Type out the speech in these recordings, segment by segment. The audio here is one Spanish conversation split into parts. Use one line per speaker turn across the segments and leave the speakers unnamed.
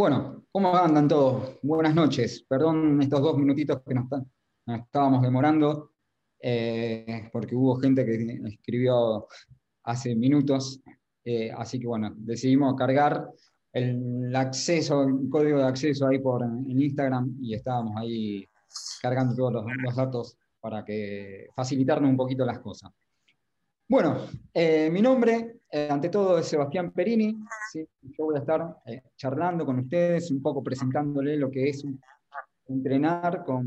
Bueno, ¿cómo andan todos? Buenas noches. Perdón estos dos minutitos que nos, estábamos demorando, eh, porque hubo gente que escribió hace minutos, eh, así que bueno, decidimos cargar el acceso, código de acceso ahí por en Instagram y estábamos ahí cargando todos los, datos para que facilitarnos un poquito las cosas. Bueno, eh, mi nombre, eh, ante todo, es Sebastián Perini. Yo voy a estar eh, charlando con ustedes, un poco presentándole lo que es entrenar con,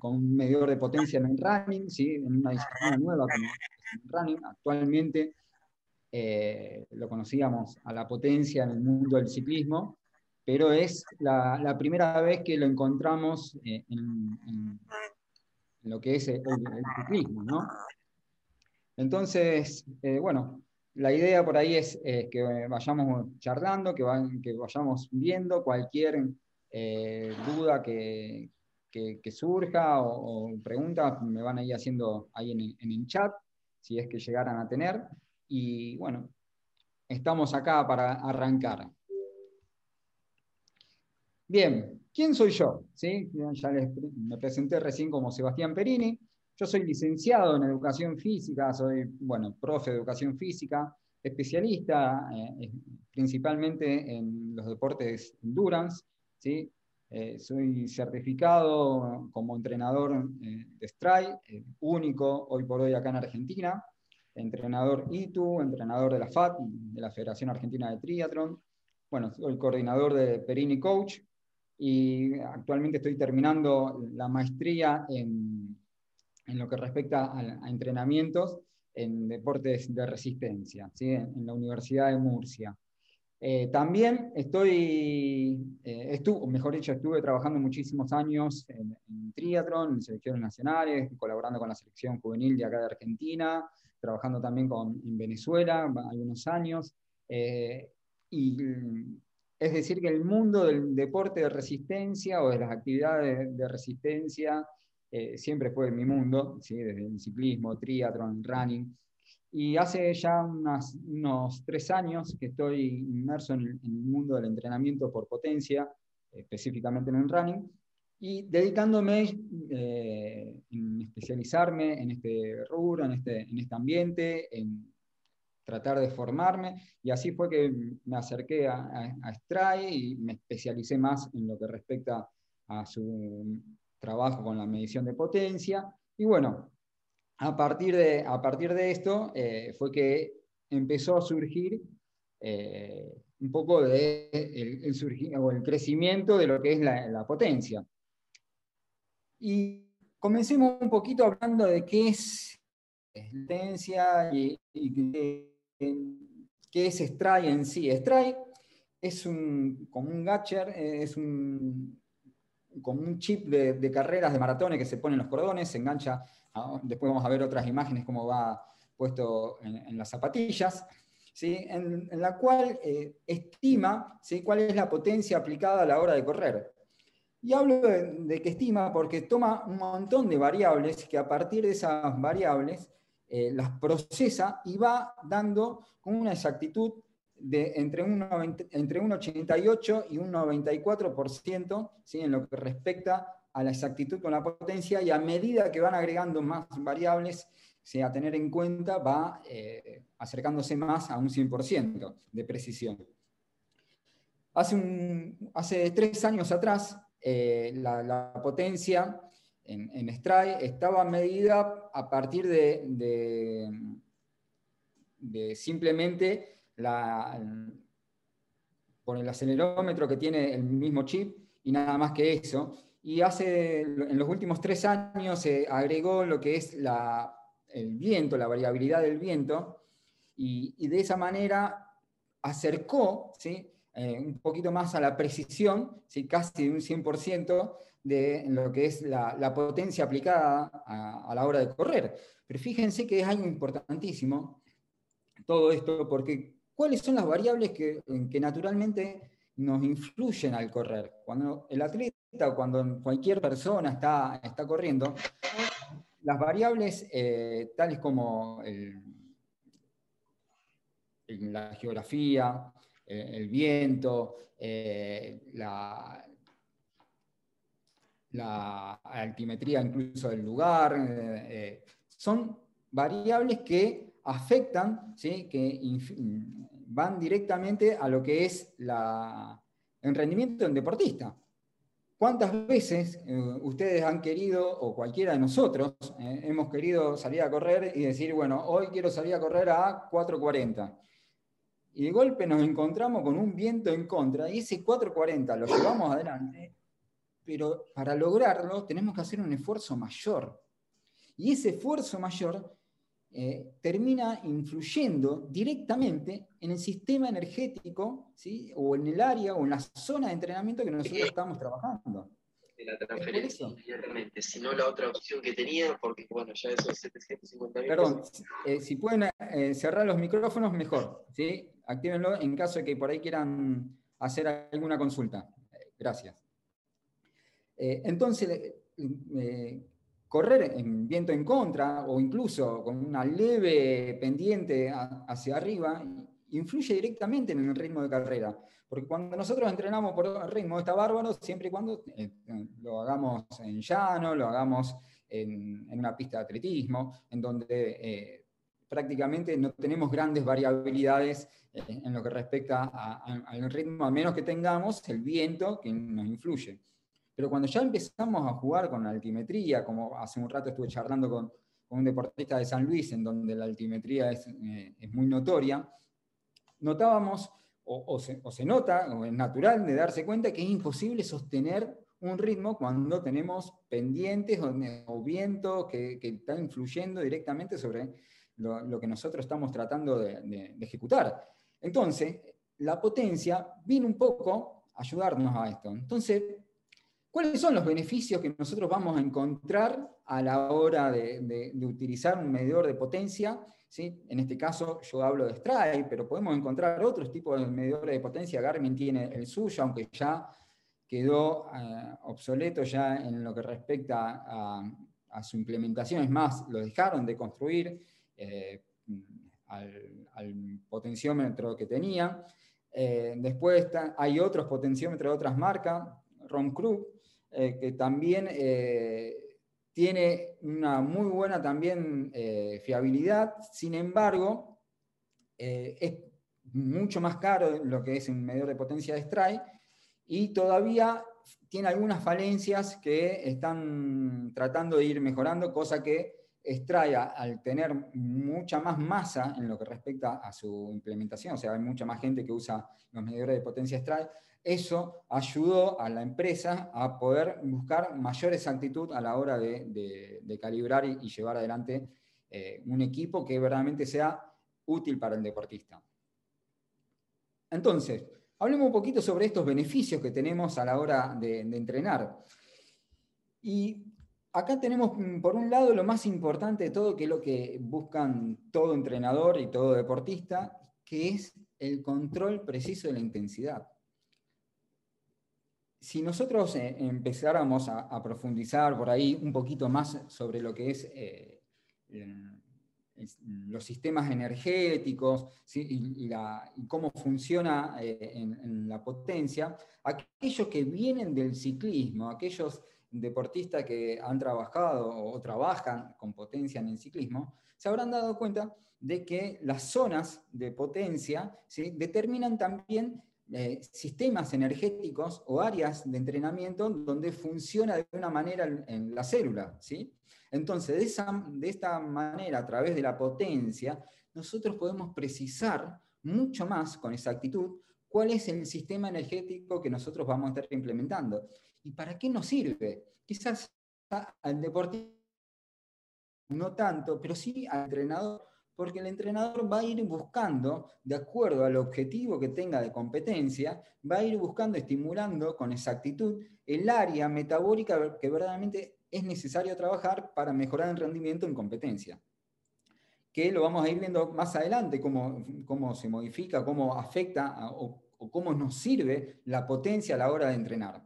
un medidor de potencia en el running, ¿sí? en una disciplina nueva como el running. Actualmente lo conocíamos a la potencia en el mundo del ciclismo, pero es la, primera vez que lo encontramos en, lo que es el, ciclismo, ¿no? Entonces, eh, bueno, la idea por ahí es que vayamos charlando, que, vayamos viendo cualquier eh, duda que, surja o, pregunta, me van a ir haciendo ahí en, en el chat, si es que llegaran a tener. Y bueno, estamos acá para arrancar. Bien, ¿quién soy yo? ¿Sí? Ya les, me presenté recién como Sebastián Perini. Yo soy licenciado en educación física, soy, bueno, profe de educación física, especialista eh, principalmente en los deportes endurance, ¿sí? Eh, soy certificado como entrenador eh, de Strike, único hoy por hoy acá en Argentina, entrenador ITU, entrenador de la FAT, de la Federación Argentina de Triatlón. Bueno, soy coordinador de Perini Coach y actualmente estoy terminando la maestría en en lo que respecta a, entrenamientos en deportes de resistencia, ¿sí? en, la Universidad de Murcia. Eh, también estoy, eh, estuve, mejor dicho, estuve trabajando muchísimos años en, en triatlón, en selecciones nacionales, colaborando con la selección juvenil de acá de Argentina, trabajando también con, en Venezuela algunos años. Eh, y es decir, que el mundo del deporte de resistencia o de las actividades de resistencia eh, siempre fue mi mundo, ¿sí? desde el ciclismo, triatlón, running. Y hace ya unos tres años que estoy inmerso en el, mundo del entrenamiento por potencia, específicamente en el running, y dedicándome eh, especializarme en este rubro, en este, en este ambiente, en tratar de formarme, y así fue que me acerqué a, a, a Stray y me especialicé más en lo que respecta a su trabajo con la medición de potencia. Y bueno, a partir de, a partir de esto eh, fue que empezó a surgir eh, un poco de el, el, crecimiento de lo que es la, potencia. Y comencemos un poquito hablando de qué es potencia y, qué es Stray en sí. Stray es un, como un Gatcher, es un, con un chip de, carreras de maratones que se pone en los cordones, se engancha, después vamos a ver otras imágenes cómo va puesto en, las zapatillas, ¿sí? en, la cual eh, estima cuál es la potencia aplicada a la hora de correr. Y hablo de, que estima porque toma un montón de variables que a partir de esas variables eh, las procesa y va dando con una exactitud de entre un, entre un 88 y un 94% ¿sí? en lo que respecta a la exactitud con la potencia y a medida que van agregando más variables ¿sí? a tener en cuenta va eh, acercándose más a un 100% de precisión. Hace, un, hace tres años atrás eh, la, potencia en, en estaba medida a partir de, de simplemente por el acelerómetro que tiene el mismo chip y nada más que eso. Y hace, en los últimos tres años se agregó lo que es el viento, la variabilidad del viento, y, de esa manera acercó ¿sí? Eh, un poquito más a la precisión, ¿sí? casi de un 100% de lo que es la, potencia aplicada a, la hora de correr. Pero fíjense que es algo importantísimo todo esto, porque cuáles son las variables que, naturalmente nos influyen al correr. Cuando el atleta o cuando cualquier persona está, está corriendo, las variables eh, tales como la geografía, el viento, la, la altimetría incluso del lugar, son variables que afectan, ¿sí? que van directamente a lo que es la, el rendimiento del deportista. ¿Cuántas veces eh, ustedes han querido, o cualquiera de nosotros, eh, hemos querido salir a correr y decir, bueno, hoy quiero salir a correr a 4.40? Y de golpe nos encontramos con un viento en contra y ese 4.40 lo llevamos adelante, pero para lograrlo tenemos que hacer un esfuerzo mayor. Y ese esfuerzo mayor eh, termina influyendo directamente en el sistema energético, ¿sí? o en el área o en la zona de entrenamiento que nosotros estamos trabajando.
De la transferencia inmediatamente, si no la otra opción que tenía, porque bueno, ya esos 750
Perdón, eh, si pueden eh, cerrar los micrófonos, mejor, ¿sí? Actívenlo en caso de que por ahí quieran hacer alguna consulta. Gracias. entonces, correr en viento en contra o incluso con una leve pendiente hacia arriba influye directamente en el ritmo de carrera. Porque cuando nosotros entrenamos por ritmo está bárbaro siempre y cuando eh, lo hagamos en llano, lo hagamos en, una pista de atletismo, en donde eh, prácticamente no tenemos grandes variabilidades eh, en lo que respecta al ritmo, a menos que tengamos el viento que nos influye. Pero cuando ya empezamos a jugar con altimetría, como hace un rato estuve charlando con, un deportista de San Luis, en donde la altimetría es, eh, muy notoria, notábamos, o, se, nota, o es natural de darse cuenta que es imposible sostener un ritmo cuando tenemos pendientes o, viento que, está influyendo directamente sobre lo, que nosotros estamos tratando de, de, ejecutar. Entonces, la potencia vino un poco a ayudarnos a esto. Entonces, ¿Cuáles son los beneficios que nosotros vamos a encontrar a la hora de, utilizar un medidor de potencia? ¿Sí? En este caso yo hablo de Stripe, pero podemos encontrar otros tipos de medidores de potencia. Garmin tiene el suyo, aunque ya quedó eh, obsoleto ya en lo que respecta a, su implementación. Es más, lo dejaron de construir eh, al, potenciómetro que tenía. Eh, después hay otros potenciómetros de otras marcas, Ron Krug, eh, que también eh, tiene una muy buena también eh, fiabilidad, sin embargo, es mucho más caro lo que es un medidor de potencia de Strike y todavía tiene algunas falencias que están tratando de ir mejorando, cosa que Strike, al tener mucha más masa en lo que respecta a su implementación, o sea, hay mucha más gente que usa los medidores de potencia Strike, eso ayudó a la empresa a poder buscar mayor exactitud a la hora de, calibrar y, llevar adelante eh, un equipo que verdaderamente sea útil para el deportista. Entonces, hablemos un poquito sobre estos beneficios que tenemos a la hora de, entrenar. Y acá tenemos, mm, por un lado, lo más importante de todo, que es lo que buscan todo entrenador y todo deportista, que es el control preciso de la intensidad si nosotros eh, empezáramos a, profundizar por ahí un poquito más sobre lo que es eh, los sistemas energéticos y, cómo funciona eh, en, la potencia, aquellos que vienen del ciclismo, aquellos deportistas que han trabajado o trabajan con potencia en el ciclismo, se habrán dado cuenta de que las zonas de potencia determinan también eh, sistemas energéticos o áreas de entrenamiento donde funciona de una manera en la célula. ¿sí? Entonces, de, esa, de esta manera, a través de la potencia, nosotros podemos precisar mucho más con exactitud cuál es el sistema energético que nosotros vamos a estar implementando y para qué nos sirve. Quizás al deportista no tanto, pero sí al entrenador porque el entrenador va a ir buscando, de acuerdo al objetivo que tenga de competencia, va a ir buscando, estimulando con exactitud el área metabólica que verdaderamente es necesario trabajar para mejorar el rendimiento en competencia. Que lo vamos a ir viendo más adelante, cómo, cómo se modifica, cómo afecta o, cómo nos sirve la potencia a la hora de entrenar.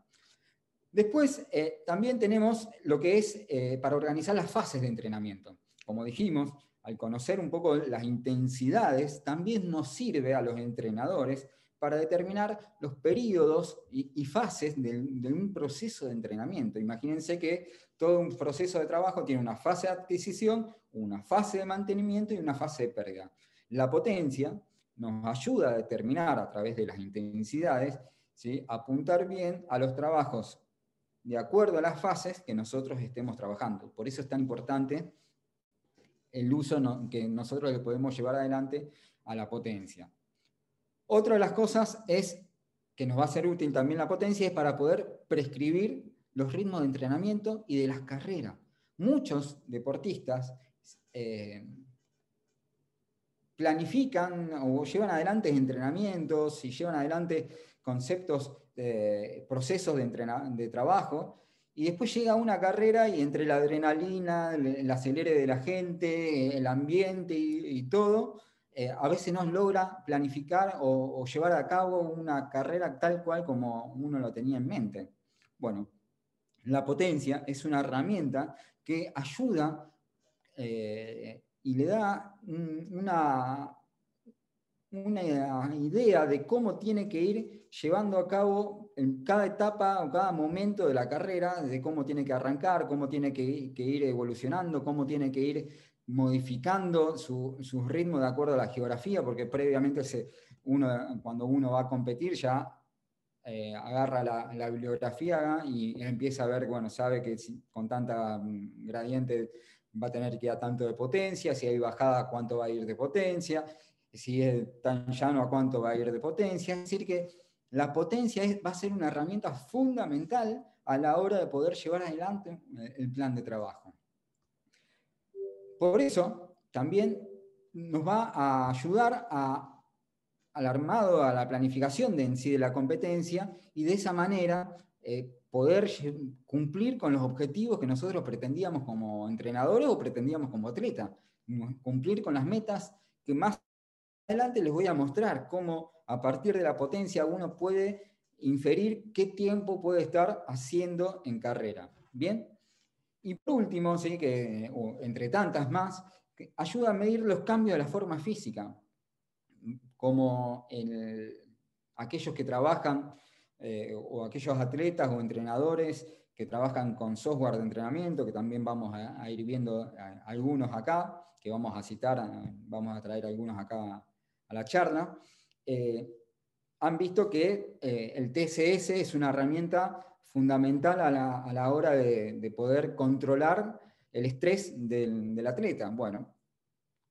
Después eh, también tenemos lo que es eh, para organizar las fases de entrenamiento. Como dijimos, al conocer un poco las intensidades, también nos sirve a los entrenadores para determinar los periodos y, fases de, un proceso de entrenamiento. Imagínense que todo un proceso de trabajo tiene una fase de adquisición, una fase de mantenimiento y una fase de pérdida. La potencia nos ayuda a determinar a través de las intensidades, ¿sí? apuntar bien a los trabajos de acuerdo a las fases que nosotros estemos trabajando. Por eso es tan importante el uso que nosotros le podemos llevar adelante a la potencia. Otra de las cosas es que nos va a ser útil también la potencia es para poder prescribir los ritmos de entrenamiento y de las carreras. Muchos deportistas eh, planifican o llevan adelante entrenamientos y llevan adelante conceptos, de procesos de, de trabajo, y después llega una carrera y entre la adrenalina, el, acelere de la gente, el ambiente y, todo, eh, a veces no logra planificar o, llevar a cabo una carrera tal cual como uno lo tenía en mente. Bueno, la potencia es una herramienta que ayuda eh, y le da una, una idea de cómo tiene que ir llevando a cabo en cada etapa o cada momento de la carrera, de cómo tiene que arrancar, cómo tiene que, ir evolucionando, cómo tiene que ir modificando su, ritmo de acuerdo a la geografía, porque previamente se, uno, cuando uno va a competir ya eh, agarra la, bibliografía y empieza a ver, bueno, sabe que con tanta mm, gradiente va a tener que ir a tanto de potencia, si hay bajada, cuánto va a ir de potencia, si es tan llano, a cuánto va a ir de potencia. Es decir, que la potencia va a ser una herramienta fundamental a la hora de poder llevar adelante eh, el plan de trabajo. Por eso, también nos va a ayudar al armado, a la planificación de sí de la competencia y de esa manera eh, poder cumplir con los objetivos que nosotros pretendíamos como entrenadores o pretendíamos como atleta, cumplir con las metas que más adelante les voy a mostrar cómo a partir de la potencia uno puede inferir qué tiempo puede estar haciendo en carrera. ¿Bien? Y por último, que, entre tantas más, ayuda a medir los cambios de la forma física, como aquellos que trabajan eh, o aquellos atletas o entrenadores que trabajan con software de entrenamiento, que también vamos a, ir viendo algunos acá, que vamos a citar, vamos a traer algunos acá a la charla, eh, han visto que eh, el TSS es una herramienta fundamental a la, hora de, poder controlar el estrés del, del atleta. Bueno,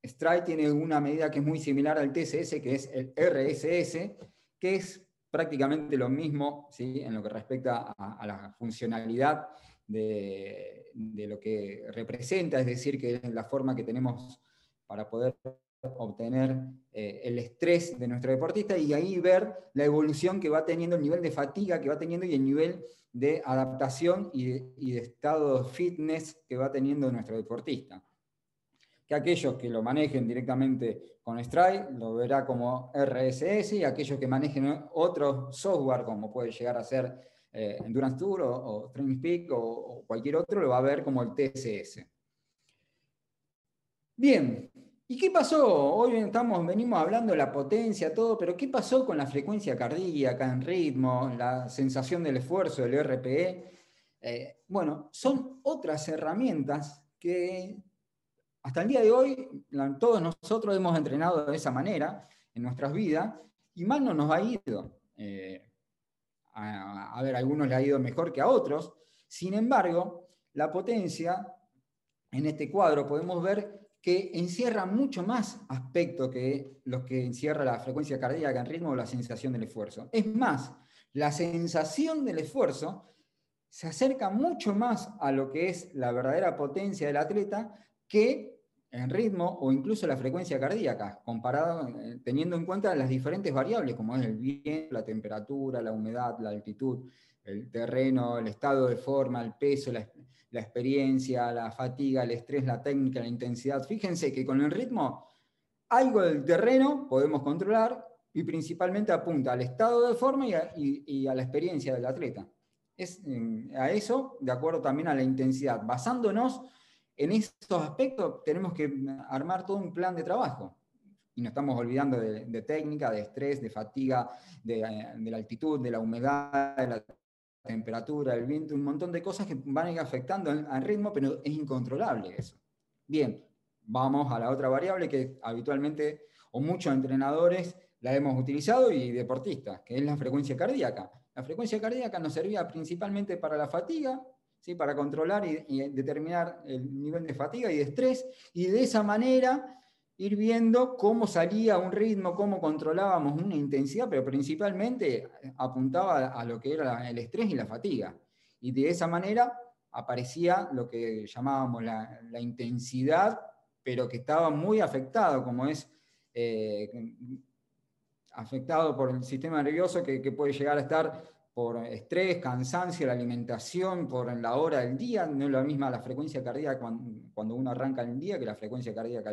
Stride tiene una medida que es muy similar al TSS, que es el RSS, que es prácticamente lo mismo ¿sí? en lo que respecta a, la funcionalidad de, lo que representa, es decir, que es la forma que tenemos para poder obtener eh, el estrés de nuestro deportista y ahí ver la evolución que va teniendo, el nivel de fatiga que va teniendo y el nivel de adaptación y de, estado de fitness que va teniendo nuestro deportista que aquellos que lo manejen directamente con Stride lo verá como RSS y aquellos que manejen otro software como puede llegar a ser eh, Endurance Tour o, Training Peak o, cualquier otro lo va a ver como el TSS. Bien, ¿y qué pasó? Hoy estamos, venimos hablando de la potencia, todo, pero ¿qué pasó con la frecuencia cardíaca en ritmo, la sensación del esfuerzo, del RPE? Eh, bueno, son otras herramientas que hasta el día de hoy, todos nosotros hemos entrenado de esa manera en nuestras vidas y mal no nos ha ido. Eh, a, ver, a algunos le ha ido mejor que a otros. Sin embargo, la potencia, en este cuadro podemos ver que encierra mucho más aspectos que los que encierra la frecuencia cardíaca en ritmo o la sensación del esfuerzo. Es más, la sensación del esfuerzo se acerca mucho más a lo que es la verdadera potencia del atleta que en ritmo o incluso la frecuencia cardíaca, comparado, eh, teniendo en cuenta las diferentes variables, como es el viento, la temperatura, la humedad, la altitud, el terreno, el estado de forma, el peso, la, experiencia, la fatiga, el estrés, la técnica, la intensidad. Fíjense que con el ritmo, algo del terreno podemos controlar y principalmente apunta al estado de forma y a, la experiencia del atleta. Es, a eso, de acuerdo también a la intensidad, basándonos en estos aspectos tenemos que armar todo un plan de trabajo. y nos estamos olvidando de, técnica, de estrés, de fatiga, de, la altitud, de la humedad, de la temperatura, el viento, un montón de cosas que van a ir afectando al ritmo, pero es incontrolable eso. Bien, vamos a la otra variable que habitualmente o muchos entrenadores la hemos utilizado y deportistas, que es la frecuencia cardíaca. La frecuencia cardíaca nos servía principalmente para la fatiga, ¿sí? para controlar y, determinar el nivel de fatiga y de estrés, y de esa manera ir viendo cómo salía un ritmo, cómo controlábamos una intensidad, pero principalmente apuntaba a lo que era el estrés y la fatiga. Y de esa manera aparecía lo que llamábamos la, intensidad, pero que estaba muy afectado, como es eh, afectado por el sistema nervioso que, puede llegar a estar por estrés, cansancio, la alimentación, por la hora del día. No es la misma la frecuencia cardíaca cuando, uno arranca el día que la frecuencia cardíaca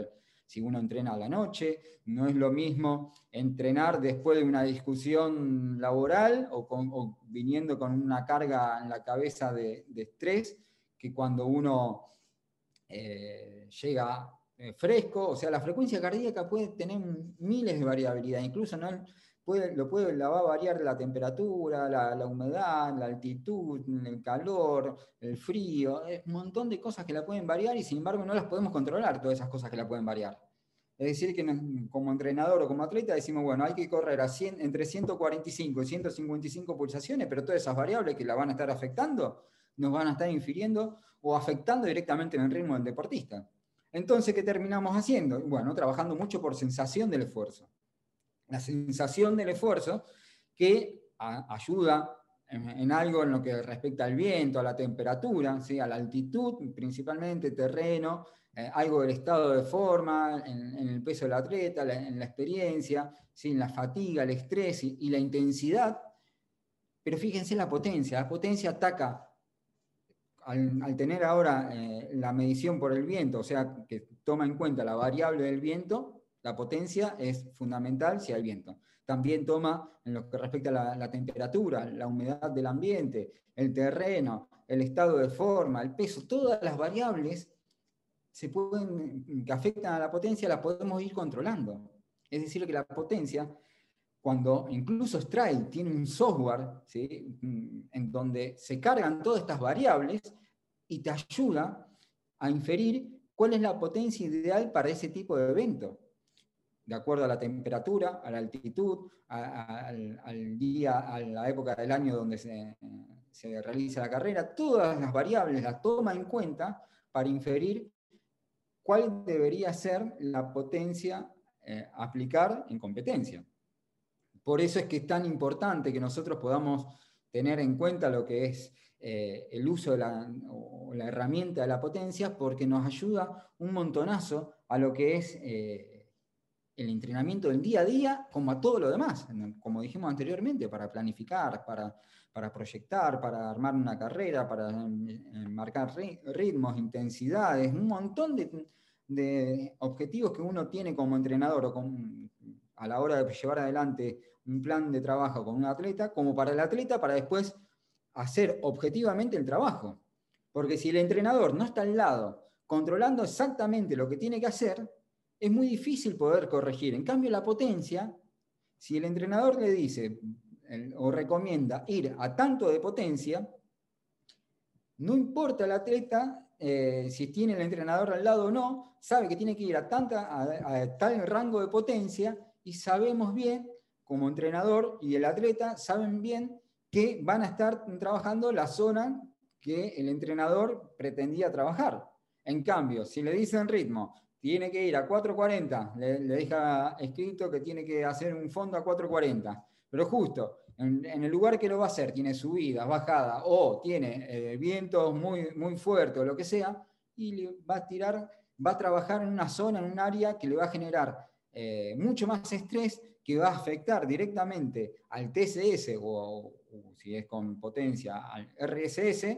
si uno entrena a la noche. No es lo mismo entrenar después de una discusión laboral o, viniendo con una carga en la cabeza de, estrés que cuando uno eh, llega eh, fresco, o sea, la frecuencia cardíaca puede tener miles de variabilidad, incluso ¿no? Puede, lo puede, la va a variar la temperatura, la, humedad, la altitud, el calor, el frío, un montón de cosas que la pueden variar y sin embargo no las podemos controlar, todas esas cosas que la pueden variar. Es decir, que como entrenador o como atleta decimos, bueno, hay que correr a 100, entre 145 y 155 pulsaciones, pero todas esas variables que la van a estar afectando nos van a estar infiriendo o afectando directamente en el ritmo del deportista. Entonces, ¿qué terminamos haciendo? Bueno, trabajando mucho por sensación del esfuerzo. La sensación del esfuerzo que ayuda en, algo en lo que respecta al viento, a la temperatura, ¿sí? a la altitud, principalmente terreno, eh, algo del estado de forma, en, el peso del atleta, en la experiencia, ¿sí? en la fatiga, el estrés y, la intensidad. Pero fíjense la potencia, la potencia ataca al, tener ahora eh, la medición por el viento, o sea, que toma en cuenta la variable del viento, la potencia es fundamental si hay viento. También toma en lo que respecta a la, temperatura, la humedad del ambiente, el terreno, el estado de forma, el peso, todas las variables se pueden, que afectan a la potencia las podemos ir controlando. Es decir, que la potencia, cuando incluso Stride tiene un software en donde se cargan todas estas variables, y te ayuda a inferir cuál es la potencia ideal para ese tipo de evento, de acuerdo a la temperatura, a la altitud, al, día, a la época del año donde se, realiza la carrera, todas las variables las toma en cuenta para inferir cuál debería ser la potencia eh, aplicar en competencia. Por eso es que es tan importante que nosotros podamos tener en cuenta lo que es eh, el uso de la, la, herramienta de la potencia porque nos ayuda un montonazo a lo que es eh, el entrenamiento del día a día, como a todo lo demás, como dijimos anteriormente, para planificar, para, para proyectar, para armar una carrera, para marcar ritmos, intensidades, un montón de, objetivos que uno tiene como entrenador o a la hora de llevar adelante un plan de trabajo con un atleta, como para el atleta, para después hacer objetivamente el trabajo. Porque si el entrenador no está al lado controlando exactamente lo que tiene que hacer, es muy difícil poder corregir. En cambio, la potencia, si el entrenador le dice o recomienda ir a tanto de potencia, no importa el atleta eh, si tiene el entrenador al lado o no, sabe que tiene que ir a, tanta, a tal rango de potencia y sabemos bien, como entrenador y el atleta, saben bien que van a estar trabajando la zona que el entrenador pretendía trabajar. En cambio, si le dicen ritmo, tiene que ir a 440, le, deja escrito que tiene que hacer un fondo a 440, pero justo en, el lugar que lo va a hacer tiene subidas, bajadas o tiene eh, vientos muy, muy fuertes o lo que sea, y va a tirar, va a trabajar en una zona, en un área que le va a generar eh, mucho más estrés que va a afectar directamente al TCS o, si es con potencia al RSS,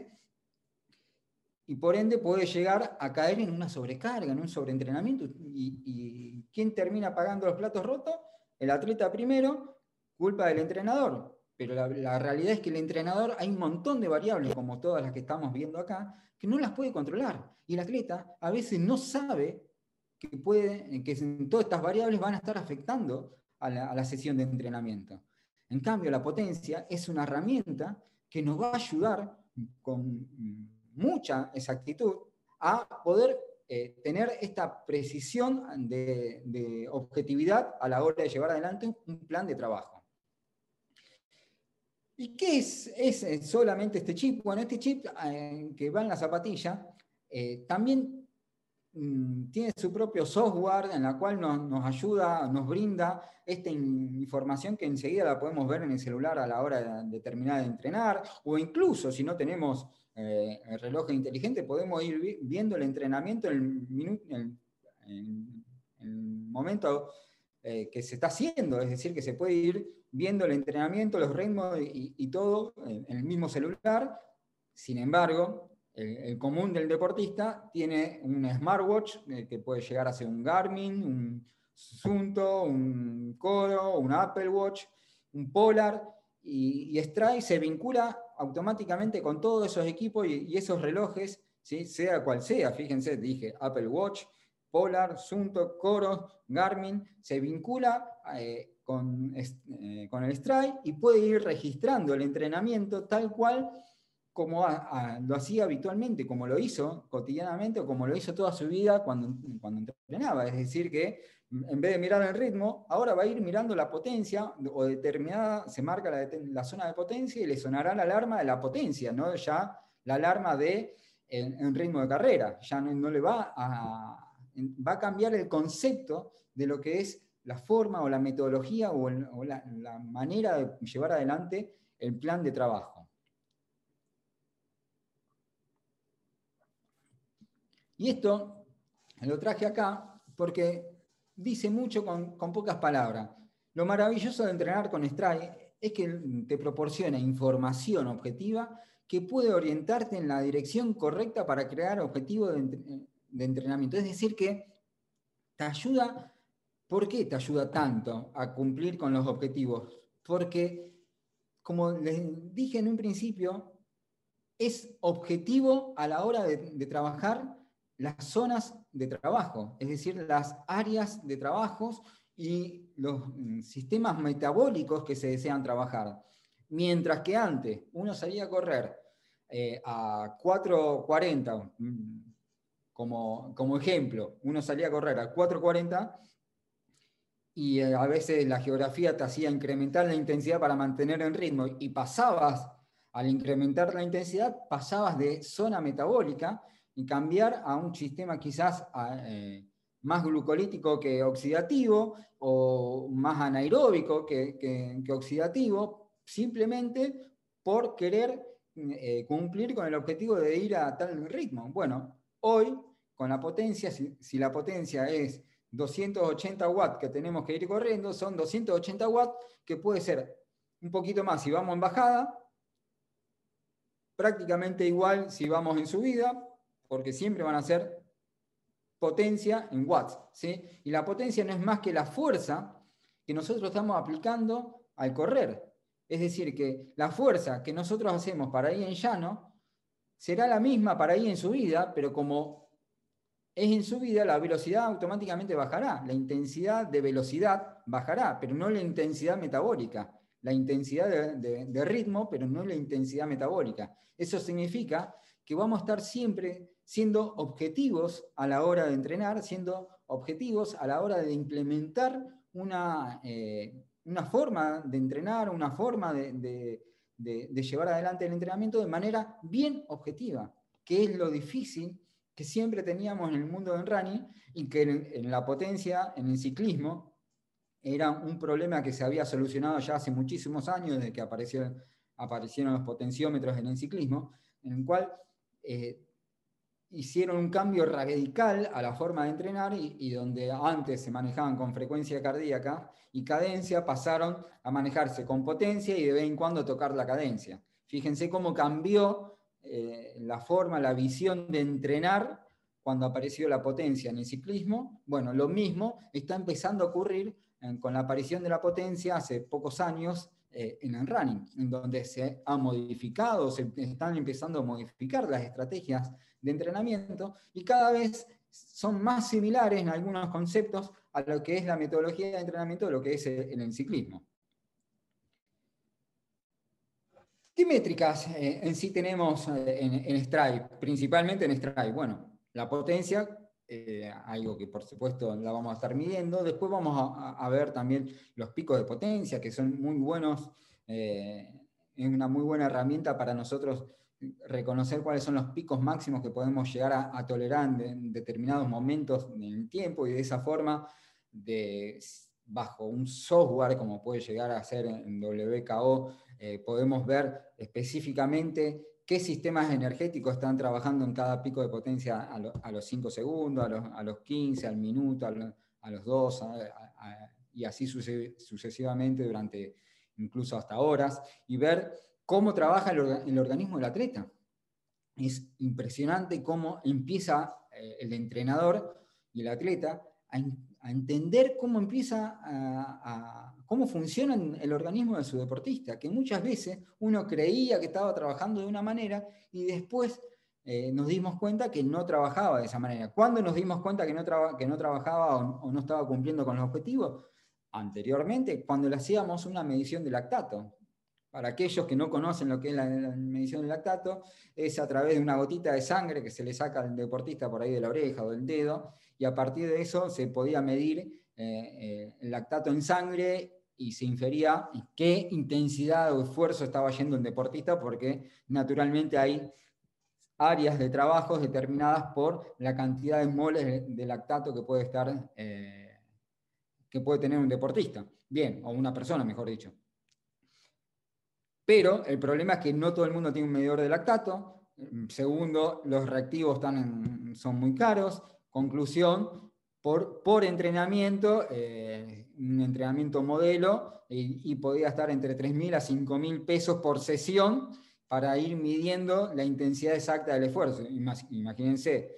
y por ende puede llegar a caer en una sobrecarga, en un sobreentrenamiento. ¿Y, quién termina pagando los platos rotos? El atleta primero, culpa del entrenador. Pero la, la, realidad es que el entrenador hay un montón de variables, como todas las que estamos viendo acá, que no las puede controlar. Y el atleta a veces no sabe que, puede, que todas estas variables van a estar afectando a la, sesión de entrenamiento. En cambio, la potencia es una herramienta que nos va a ayudar con mucha exactitud a poder eh, tener esta precisión de, objetividad a la hora de llevar adelante un plan de trabajo. ¿Y qué es, es solamente este chip? Bueno, este chip eh, que va en la zapatilla eh, también mm, tiene su propio software en la cual nos, ayuda, nos brinda esta información que enseguida la podemos ver en el celular a la hora de, terminar de entrenar, o incluso si no tenemos eh, el reloj inteligente, podemos ir viendo el entrenamiento en el, momento eh, que se está haciendo, es decir, que se puede ir viendo el entrenamiento, los ritmos y todo en el mismo celular. Sin embargo, el, común del deportista tiene un smartwatch eh, que puede llegar a ser un Garmin, un Sunto, un Coro, un Apple Watch, un Polar, y, y se vincula automáticamente con todos esos equipos y, esos relojes, ¿sí? sea cual sea, fíjense, dije Apple Watch, Polar, Sunto, Coro, Garmin, se vincula eh, con, eh, con el Strike y puede ir registrando el entrenamiento tal cual como lo hacía habitualmente, como lo hizo cotidianamente o como lo hizo toda su vida cuando, entrenaba. Es decir, que en vez de mirar el ritmo, ahora va a ir mirando la potencia o determinada, se marca la, zona de potencia y le sonará la alarma de la potencia, no ya la alarma de en, ritmo de carrera. Ya no, le va a cambiar el concepto de lo que es la forma o la metodología o, la manera de llevar adelante el plan de trabajo. Y esto lo traje acá porque dice mucho con, pocas palabras. Lo maravilloso de entrenar con Strike es que te proporciona información objetiva que puede orientarte en la dirección correcta para crear objetivos de, entrenamiento. Es decir, que te ayuda, ¿por qué te ayuda tanto a cumplir con los objetivos? Porque, como les dije en un principio, es objetivo a la hora de trabajar las zonas de trabajo, es decir, las áreas de trabajos y los mm, sistemas metabólicos que se desean trabajar. Mientras que antes uno salía a correr eh, a 4.40, mm, como, como ejemplo, uno salía a correr a 4.40 y eh, a veces la geografía te hacía incrementar la intensidad para mantener el ritmo y pasabas, al incrementar la intensidad, pasabas de zona metabólica y cambiar a un sistema quizás eh, más glucolítico que oxidativo o más anaeróbico que, oxidativo, simplemente por querer eh, cumplir con el objetivo de ir a tal ritmo. Bueno, hoy con la potencia, si, si, la potencia es 280 watts que tenemos que ir corriendo, son 280 watts que puede ser un poquito más si vamos en bajada, prácticamente igual si vamos en subida, porque siempre van a ser potencia en watts. ¿sí? Y la potencia no es más que la fuerza que nosotros estamos aplicando al correr. Es decir, que la fuerza que nosotros hacemos para ir en llano será la misma para ir en subida, pero como es en subida, la velocidad automáticamente bajará. La intensidad de velocidad bajará, pero no la intensidad metabólica. La intensidad de, de ritmo, pero no la intensidad metabólica. Eso significa que vamos a estar siempre siendo objetivos a la hora de entrenar, siendo objetivos a la hora de implementar una, eh, una forma de entrenar, una forma de, llevar adelante el entrenamiento de manera bien objetiva, que es lo difícil que siempre teníamos en el mundo del running y que en, la potencia, en el ciclismo, era un problema que se había solucionado ya hace muchísimos años, desde que aparecieron, los potenciómetros en el ciclismo, en el cual eh, hicieron un cambio radical a la forma de entrenar y, donde antes se manejaban con frecuencia cardíaca y cadencia, pasaron a manejarse con potencia y de vez en cuando tocar la cadencia. Fíjense cómo cambió eh, la forma, la visión de entrenar cuando apareció la potencia en el ciclismo. Bueno, lo mismo está empezando a ocurrir eh, con la aparición de la potencia hace pocos años eh, en el running, en donde se ha modificado, se están empezando a modificar las estrategias de entrenamiento y cada vez son más similares en algunos conceptos a lo que es la metodología de entrenamiento de lo que es en el ciclismo. ¿Qué métricas eh, en sí tenemos eh, en, Stripe? Principalmente en Stripe. Bueno, la potencia, eh, algo que por supuesto la vamos a estar midiendo. Después vamos a, ver también los picos de potencia, que son muy buenos. es una muy buena herramienta para nosotros reconocer cuáles son los picos máximos que podemos llegar a, tolerar en, determinados momentos en el tiempo y de esa forma, bajo un software como puede llegar a ser en WKO, eh, podemos ver específicamente qué sistemas energéticos están trabajando en cada pico de potencia a, los 5 segundos, a los, 15, al minuto, a, los 2, y así sucesivamente durante incluso hasta horas, y ver cómo trabaja el, organismo del atleta. Es impresionante cómo empieza eh, el entrenador y el atleta a, entender cómo empieza a, cómo funciona el organismo de su deportista, que muchas veces uno creía que estaba trabajando de una manera y después eh, nos dimos cuenta que no trabajaba de esa manera. ¿Cuándo nos dimos cuenta que no, que no trabajaba o, o, no estaba cumpliendo con los objetivos? Anteriormente, cuando le hacíamos una medición de lactato. Para aquellos que no conocen lo que es la, medición del lactato, es a través de una gotita de sangre que se le saca al deportista por ahí de la oreja o del dedo, y a partir de eso se podía medir eh, el lactato en sangre y se infería qué intensidad o esfuerzo estaba yendo el deportista, porque naturalmente hay áreas de trabajo determinadas por la cantidad de moles de, lactato que puede estar, eh, que puede tener un deportista, bien, o una persona, mejor dicho. Pero el problema es que no todo el mundo tiene un medidor de lactato. Segundo, los reactivos están son muy caros. Conclusión, por, por entrenamiento, eh, un entrenamiento modelo, y, podía estar entre 3.000 a 5.000 pesos por sesión para ir midiendo la intensidad exacta del esfuerzo. Imagínense,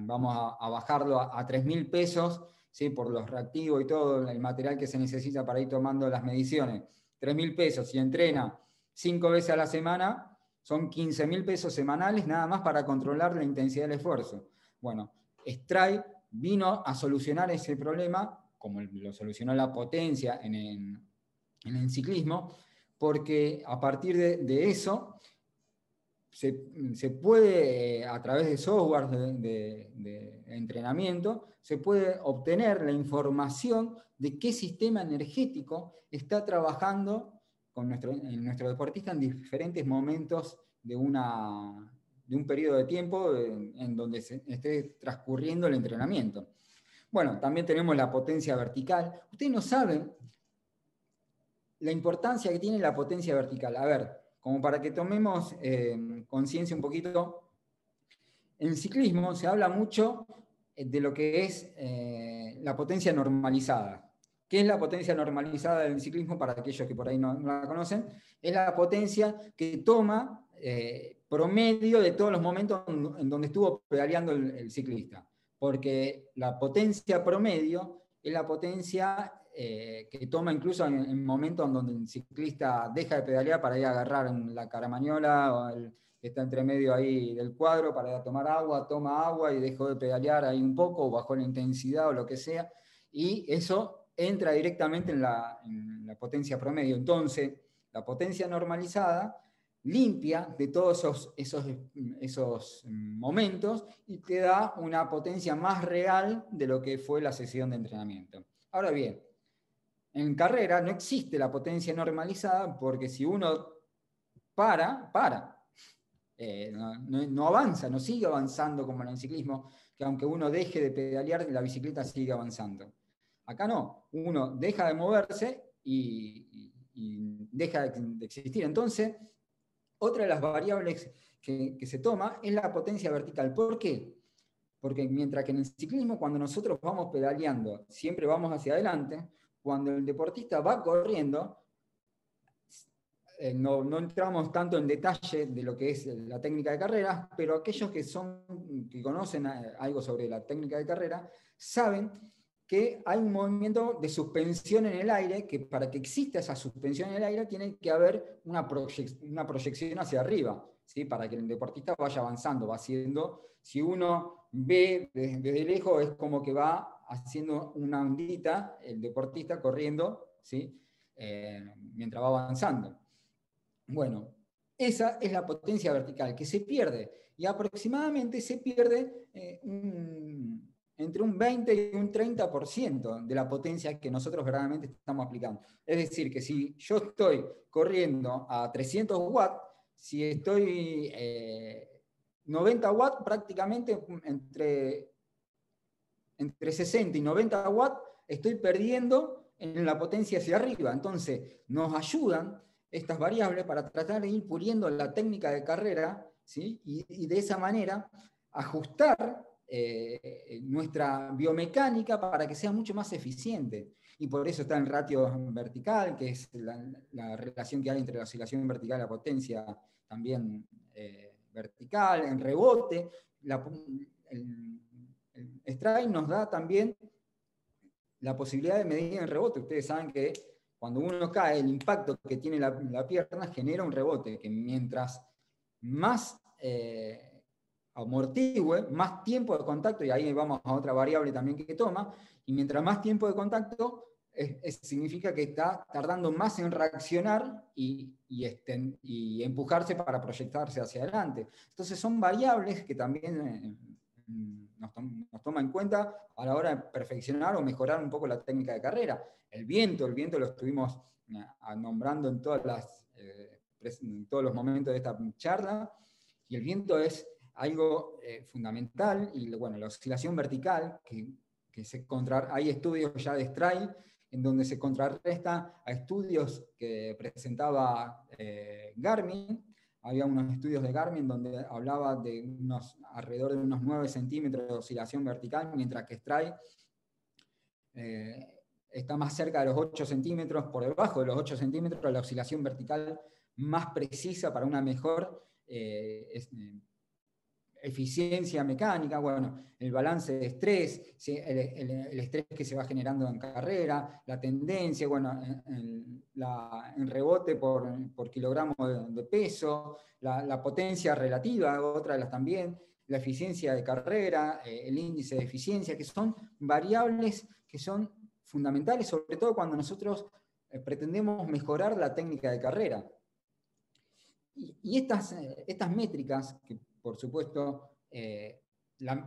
vamos a, bajarlo a, a 3.000 pesos ¿sí? por los reactivos y todo el material que se necesita para ir tomando las mediciones. 3.000 pesos, si entrena cinco veces a la semana, son 15 mil pesos semanales nada más para controlar la intensidad del esfuerzo. Bueno, Stripe vino a solucionar ese problema, como lo solucionó la potencia en el, ciclismo, porque a partir de, eso se, puede, a través de software de, entrenamiento, se puede obtener la información de qué sistema energético está trabajando con nuestro, nuestro deportista en diferentes momentos de, una, de un periodo de tiempo en, donde se esté transcurriendo el entrenamiento. Bueno, también tenemos la potencia vertical. Ustedes no saben la importancia que tiene la potencia vertical. A ver, como para que tomemos eh, conciencia un poquito, en ciclismo se habla mucho de lo que es eh, la potencia normalizada. ¿Qué es la potencia normalizada del ciclismo para aquellos que por ahí no, la conocen? Es la potencia que toma eh, promedio de todos los momentos en donde estuvo pedaleando el, ciclista. Porque la potencia promedio es la potencia eh, que toma incluso en, momentos en donde el ciclista deja de pedalear para ir a agarrar la caramañola o el, está entre medio ahí del cuadro para ir a tomar agua, toma agua y dejó de pedalear ahí un poco, o bajó la intensidad o lo que sea. Y eso entra directamente en la, potencia promedio. Entonces, la potencia normalizada limpia de todos esos, esos, esos, momentos y te da una potencia más real de lo que fue la sesión de entrenamiento. Ahora bien, en carrera no existe la potencia normalizada porque si uno para, para. Eh, no, no, avanza, no sigue avanzando como en el ciclismo, que aunque uno deje de pedalear, la bicicleta sigue avanzando. Acá no, uno deja de moverse y, deja de existir. Entonces, otra de las variables que, se toma es la potencia vertical. ¿Por qué? Porque mientras que en el ciclismo, cuando nosotros vamos pedaleando, siempre vamos hacia adelante, cuando el deportista va corriendo, eh, no, no, entramos tanto en detalle de lo que es la técnica de carrera, pero aquellos que, son, que conocen eh, algo sobre la técnica de carrera saben que hay un movimiento de suspensión en el aire, que para que exista esa suspensión en el aire tiene que haber una, una proyección hacia arriba, ¿sí? para que el deportista vaya avanzando, va haciendo si uno ve desde, lejos, es como que va haciendo una ondita, el deportista corriendo, ¿sí? Eh, mientras va avanzando. Bueno, esa es la potencia vertical que se pierde y aproximadamente se pierde eh, entre un 20 y un 30% de la potencia que nosotros verdaderamente estamos aplicando. Es decir, que si yo estoy corriendo a 300 watts, si estoy 90 eh, watts, prácticamente entre, entre 60 y 90 watts, estoy perdiendo en la potencia hacia arriba. Entonces, nos ayudan estas variables para tratar de ir puliendo la técnica de carrera ¿sí? y, de esa manera ajustar eh, nuestra biomecánica para que sea mucho más eficiente. Y por eso está el ratio vertical, que es la, relación que hay entre la oscilación vertical y la potencia también eh, vertical, en rebote. el, el, nos da también la posibilidad de medir en rebote. Ustedes saben que cuando uno cae, el impacto que tiene la, pierna genera un rebote, que mientras más eh, amortigüe, más tiempo de contacto, y ahí vamos a otra variable también que toma, y mientras más tiempo de contacto, significa que está tardando más en reaccionar y, y, empujarse para proyectarse hacia adelante. Entonces son variables que también eh, nos, toma en cuenta a la hora de perfeccionar o mejorar un poco la técnica de carrera. El viento, el viento lo estuvimos eh, nombrando en, todas las, eh, en todos los momentos de esta charla, y el viento es algo eh, fundamental, y bueno, la oscilación vertical, que, que se hay estudios ya de Stray, en donde se contrarresta a estudios que presentaba Garmin, había unos estudios de Garmin donde hablaba de unos, alrededor de unos 9 centímetros de oscilación vertical, mientras que Stray eh, está más cerca de los 8 centímetros, por debajo de los 8 centímetros, la oscilación vertical más precisa para una mejor eh, eficiencia mecánica, bueno, el balance de estrés, el, estrés que se va generando en carrera, la tendencia, bueno, en, rebote por, kilogramo de, peso, la, potencia relativa, otra de las también, la eficiencia de carrera, eh, el índice de eficiencia, que son variables que son fundamentales, sobre todo cuando nosotros eh, pretendemos mejorar la técnica de carrera. Y, estas, eh, estas métricas, que por supuesto, eh,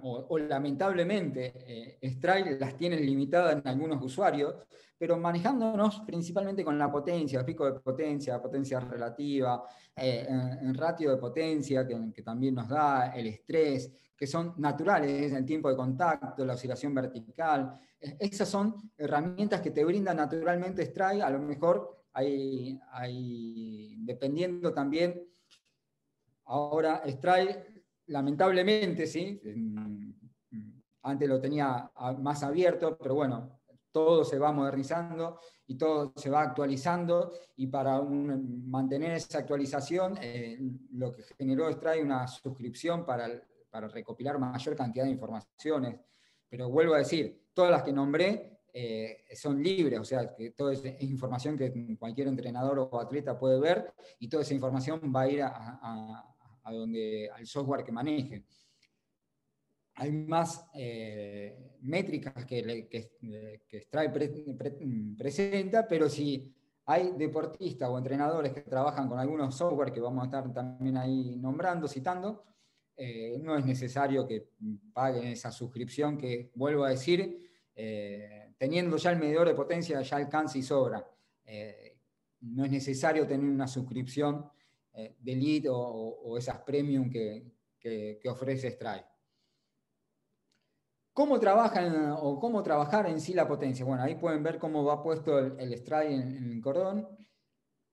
o, lamentablemente, eh, las tienen limitadas en algunos usuarios, pero manejándonos principalmente con la potencia, pico de potencia, potencia relativa, eh, en, ratio de potencia, que, también nos da el estrés, que son naturales, el tiempo de contacto, la oscilación vertical. esas son herramientas que te brinda naturalmente Strike, a lo mejor hay, hay dependiendo también Ahora, Strike, lamentablemente, sí, antes lo tenía más abierto, pero bueno, todo se va modernizando y todo se va actualizando y para mantener esa actualización, eh, lo que generó Strike una suscripción para, para recopilar mayor cantidad de informaciones. Pero vuelvo a decir, todas las que nombré eh, son libres, o sea, que toda es información que cualquier entrenador o atleta puede ver y toda esa información va a ir a donde, al software que maneje. Hay más eh, métricas que, que, Stripe presenta, pero si hay deportistas o entrenadores que trabajan con algunos software que vamos a estar también ahí nombrando, citando, eh, no es necesario que paguen esa suscripción que, vuelvo a decir, eh, teniendo ya el medidor de potencia ya alcanza y sobra. no es necesario tener una suscripción eh, o, esas premium que, ofrece Stripe. ¿Cómo trabajan o cómo trabajar en sí la potencia? Bueno, ahí pueden ver cómo va puesto el, el en, el cordón.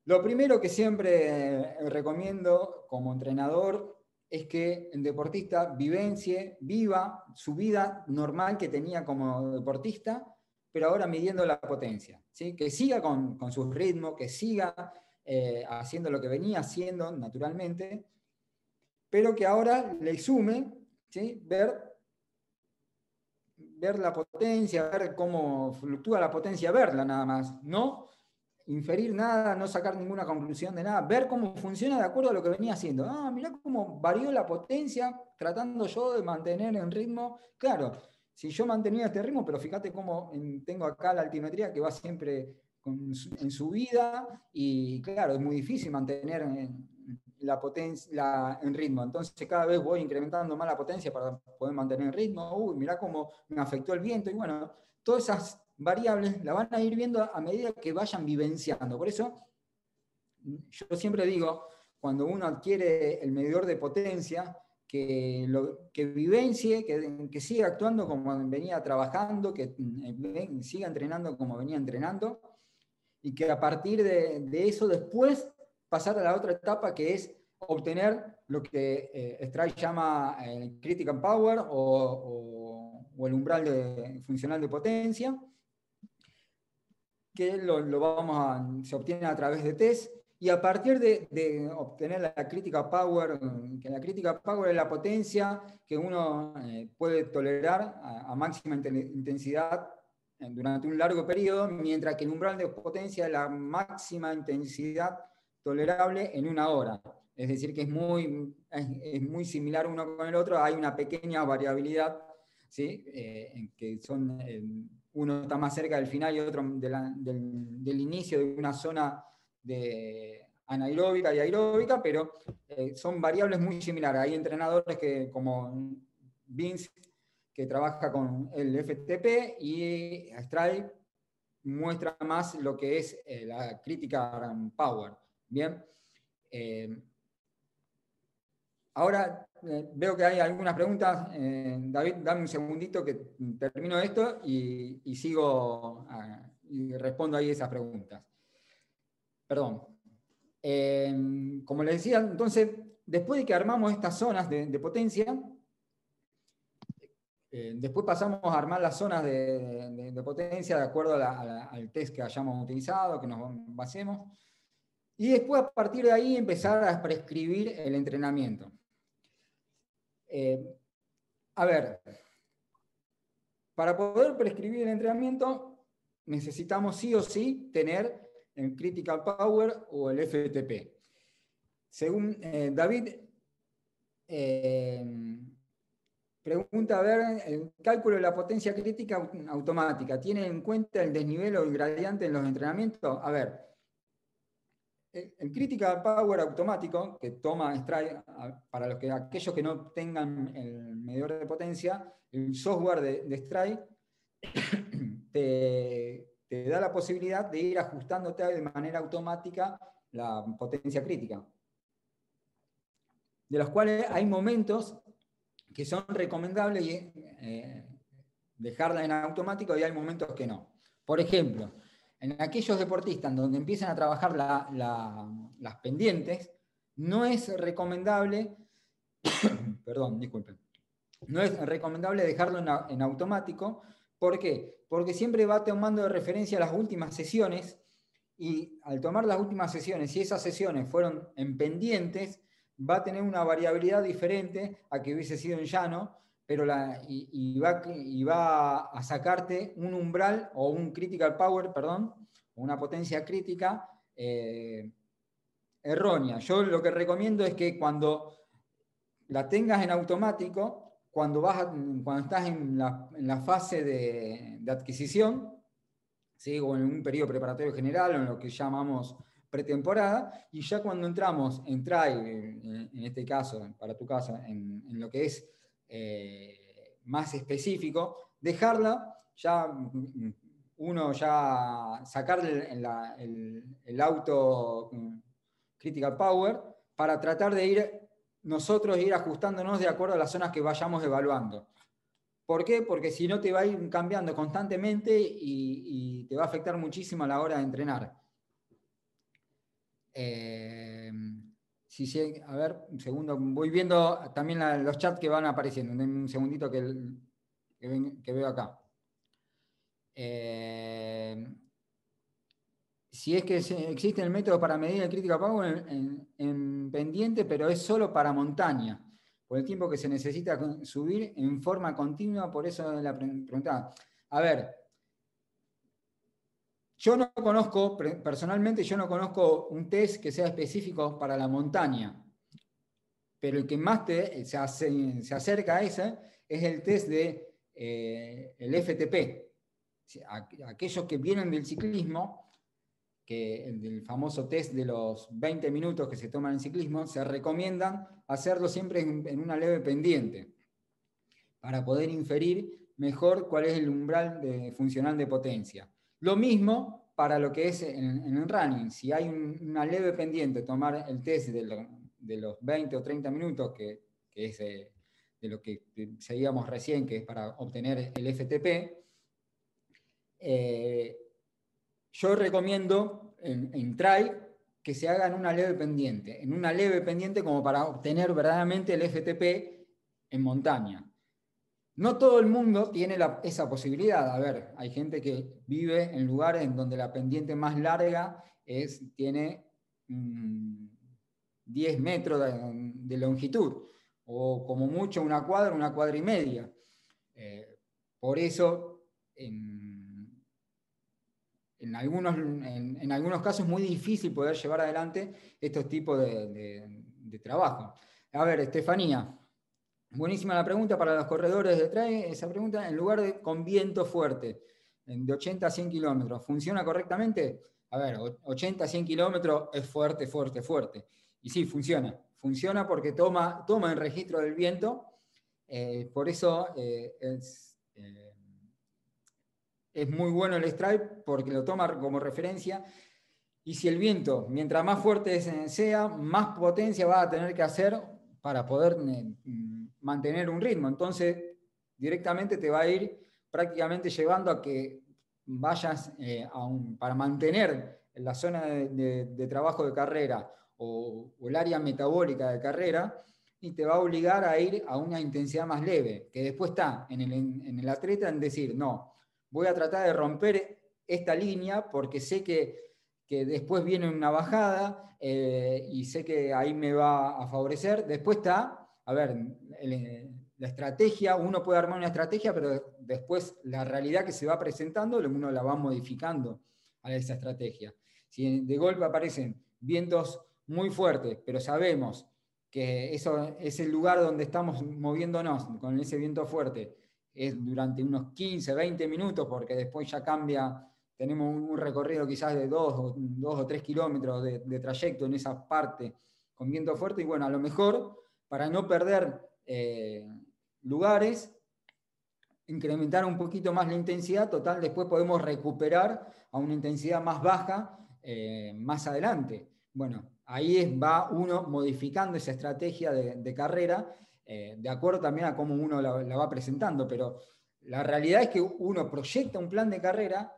Lo primero que siempre eh, recomiendo como entrenador es que el deportista vivencie, viva su vida normal que tenía como deportista, pero ahora midiendo la potencia. ¿sí? Que siga con, con su ritmo, que siga eh, haciendo lo que venía haciendo naturalmente, pero que ahora le sume ver, ver la potencia, ver cómo fluctúa la potencia, verla nada más, no inferir nada, no sacar ninguna conclusión de nada, ver cómo funciona de acuerdo a lo que venía haciendo. Ah, mirá cómo varió la potencia tratando yo de mantener en ritmo. Claro, si yo mantenía este ritmo, pero fíjate cómo tengo acá la altimetría que va siempre en subida y claro, es muy difícil mantener en, la potencia en ritmo. Entonces cada vez voy incrementando más la potencia para poder mantener el ritmo. Uy, mirá cómo me afectó el viento. Y bueno, todas esas variables la van a ir viendo a medida que vayan vivenciando. Por eso, yo siempre digo, cuando uno adquiere el medidor de potencia, que, que vivencie, que, que siga actuando como venía trabajando, que eh, siga entrenando como venía entrenando, y que a partir de, de eso después pasar a la otra etapa que es obtener lo que eh, llama el critical power o, o, el umbral de, funcional de potencia, que lo, lo, vamos a, se obtiene a través de test, y a partir de, de, obtener la critical power, que la critical power es la potencia que uno eh, puede tolerar a, a máxima intensidad durante un largo periodo, mientras que el umbral de potencia es la máxima intensidad tolerable en una hora. Es decir, que es muy, es, muy similar uno con el otro, hay una pequeña variabilidad, ¿sí? Eh, que son, eh, uno está más cerca del final y otro del, del, inicio de una zona de anaeróbica y aeróbica, pero eh, son variables muy similares. Hay entrenadores que, como Vince, que trabaja con el FTP y Stripe muestra más lo que es la crítica power. Bien. Eh, ahora eh, veo que hay algunas preguntas. Eh, David, dame un segundito que termino esto y, sigo ah, y respondo ahí esas preguntas. Perdón. como les decía, entonces, después de que armamos estas zonas de, potencia, después pasamos a armar las zonas de, potencia de acuerdo al test que hayamos utilizado, que nos basemos. Y después a partir de ahí empezar a prescribir el entrenamiento. Eh, a ver, para poder prescribir el entrenamiento necesitamos sí o sí tener el Critical Power o el FTP. Según eh, David, eh, pregunta, a ver, el cálculo de la potencia crítica automática, ¿tiene en cuenta el desnivel o el gradiente en los entrenamientos? A ver, el Critical Power automático, que toma strike, para los que, aquellos que no tengan el medidor de potencia, el software de, de strike te, da la posibilidad de ir ajustándote de manera automática la potencia crítica. De los cuales hay momentos que son recomendables eh, dejarla en automático y hay momentos que no. Por ejemplo, en aquellos deportistas donde empiezan a trabajar las pendientes, no es recomendable, perdón, disculpen, no es recomendable dejarlo en, automático. ¿Por qué? Porque siempre va tomando de referencia las últimas sesiones y al tomar las últimas sesiones, si esas sesiones fueron en pendientes, va a tener una variabilidad diferente a que hubiese sido en llano, pero la, y, va, a sacarte un umbral o un critical power, perdón, una potencia crítica eh, errónea. Yo lo que recomiendo es que cuando la tengas en automático, cuando, vas cuando estás en la, fase de, adquisición, ¿sí? o en un periodo preparatorio general, o en lo que llamamos pretemporada, y ya cuando entramos en try, en este caso, para tu caso, en lo que es eh, más específico, dejarla ya uno ya sacar el, auto critical power para tratar de ir nosotros ir ajustándonos de acuerdo a las zonas que vayamos evaluando. ¿Por qué? Porque si no te va a ir cambiando constantemente y, te va a afectar muchísimo a la hora de entrenar. Eh, a ver, un segundo, voy viendo también los chats que van apareciendo. Un segundito que, veo acá. Eh, si es que existe el método para medir el crítica power en, pendiente, pero es solo para montaña, por el tiempo que se necesita subir en forma continua, por eso la pregunta. A ver, Yo no conozco, personalmente yo no conozco un test que sea específico para la montaña, pero el que más te, se, acerca a ese es el test de eh, FTP. Aquellos que vienen del ciclismo, que el del famoso test de los 20 minutos que se toman en ciclismo, se recomiendan hacerlo siempre en, una leve pendiente para poder inferir mejor cuál es el umbral funcional de potencia. Lo mismo para lo que es en, el running. Si hay una leve pendiente, tomar el test de, los 20 o 30 minutos, que, es de, lo que seguíamos recién, que es para obtener el FTP, eh, yo recomiendo en, en que se haga en una leve pendiente, en una leve pendiente como para obtener verdaderamente el FTP en montaña. No todo el mundo tiene esa posibilidad. A ver, hay gente que vive en lugares en donde la pendiente más larga es, tiene 10 mm, metros de, longitud, o como mucho una cuadra, una cuadra y media. Eh, por eso, en, algunos, en, algunos casos es muy difícil poder llevar adelante estos tipos de, de trabajo. A ver, Estefanía, Buenísima la pregunta para los corredores de trae esa pregunta, en lugar de con viento fuerte, de 80 a 100 kilómetros, ¿funciona correctamente? A ver, 80 a 100 kilómetros es fuerte, fuerte, fuerte. Y sí, funciona. Funciona porque toma, toma el registro del viento, eh, por eso eh, es, eh, es muy bueno el strike porque lo toma como referencia. Y si el viento, mientras más fuerte sea, más potencia va a tener que hacer para poder mantener un ritmo. Entonces, directamente te va a ir prácticamente llevando a que vayas eh, para mantener la zona de, trabajo de carrera o, el área metabólica de carrera y te va a obligar a ir a una intensidad más leve, que después está en el, atleta en decir, no, voy a tratar de romper esta línea porque sé que, después viene una bajada eh, y sé que ahí me va a favorecer. Después está a ver, la estrategia, uno puede armar una estrategia, pero después la realidad que se va presentando, uno la va modificando a esa estrategia. Si de golpe aparecen vientos muy fuertes, pero sabemos que eso es el lugar donde estamos moviéndonos con ese viento fuerte, es durante unos 15, 20 minutos, porque después ya cambia, tenemos un recorrido quizás de 2 o 3 kilómetros de trayecto en esa parte con viento fuerte, y bueno, a lo mejor para no perder eh, lugares, incrementar un poquito más la intensidad, total, después podemos recuperar a una intensidad más baja eh, más adelante. Bueno, ahí va uno modificando esa estrategia de, carrera, eh, de acuerdo también a cómo uno la, va presentando, pero la realidad es que uno proyecta un plan de carrera,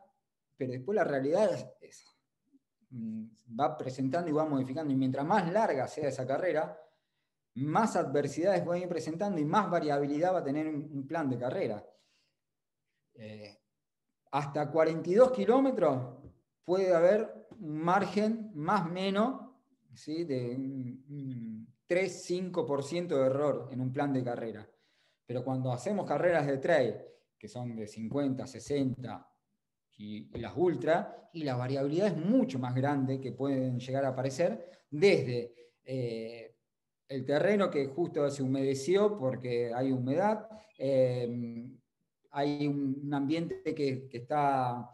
pero después la realidad mm, va presentando y va modificando, y mientras más larga sea esa carrera, más adversidades pueden ir presentando y más variabilidad va a tener un, plan de carrera. Eh, hasta 42 kilómetros puede haber un margen más o menos ¿sí? de 3-5% de error en un plan de carrera. Pero cuando hacemos carreras de trail, que son de 50, 60 y, las ultra, y la variabilidad es mucho más grande que pueden llegar a aparecer desde eh, el terreno que justo se humedeció porque hay humedad, eh, hay un, ambiente que, está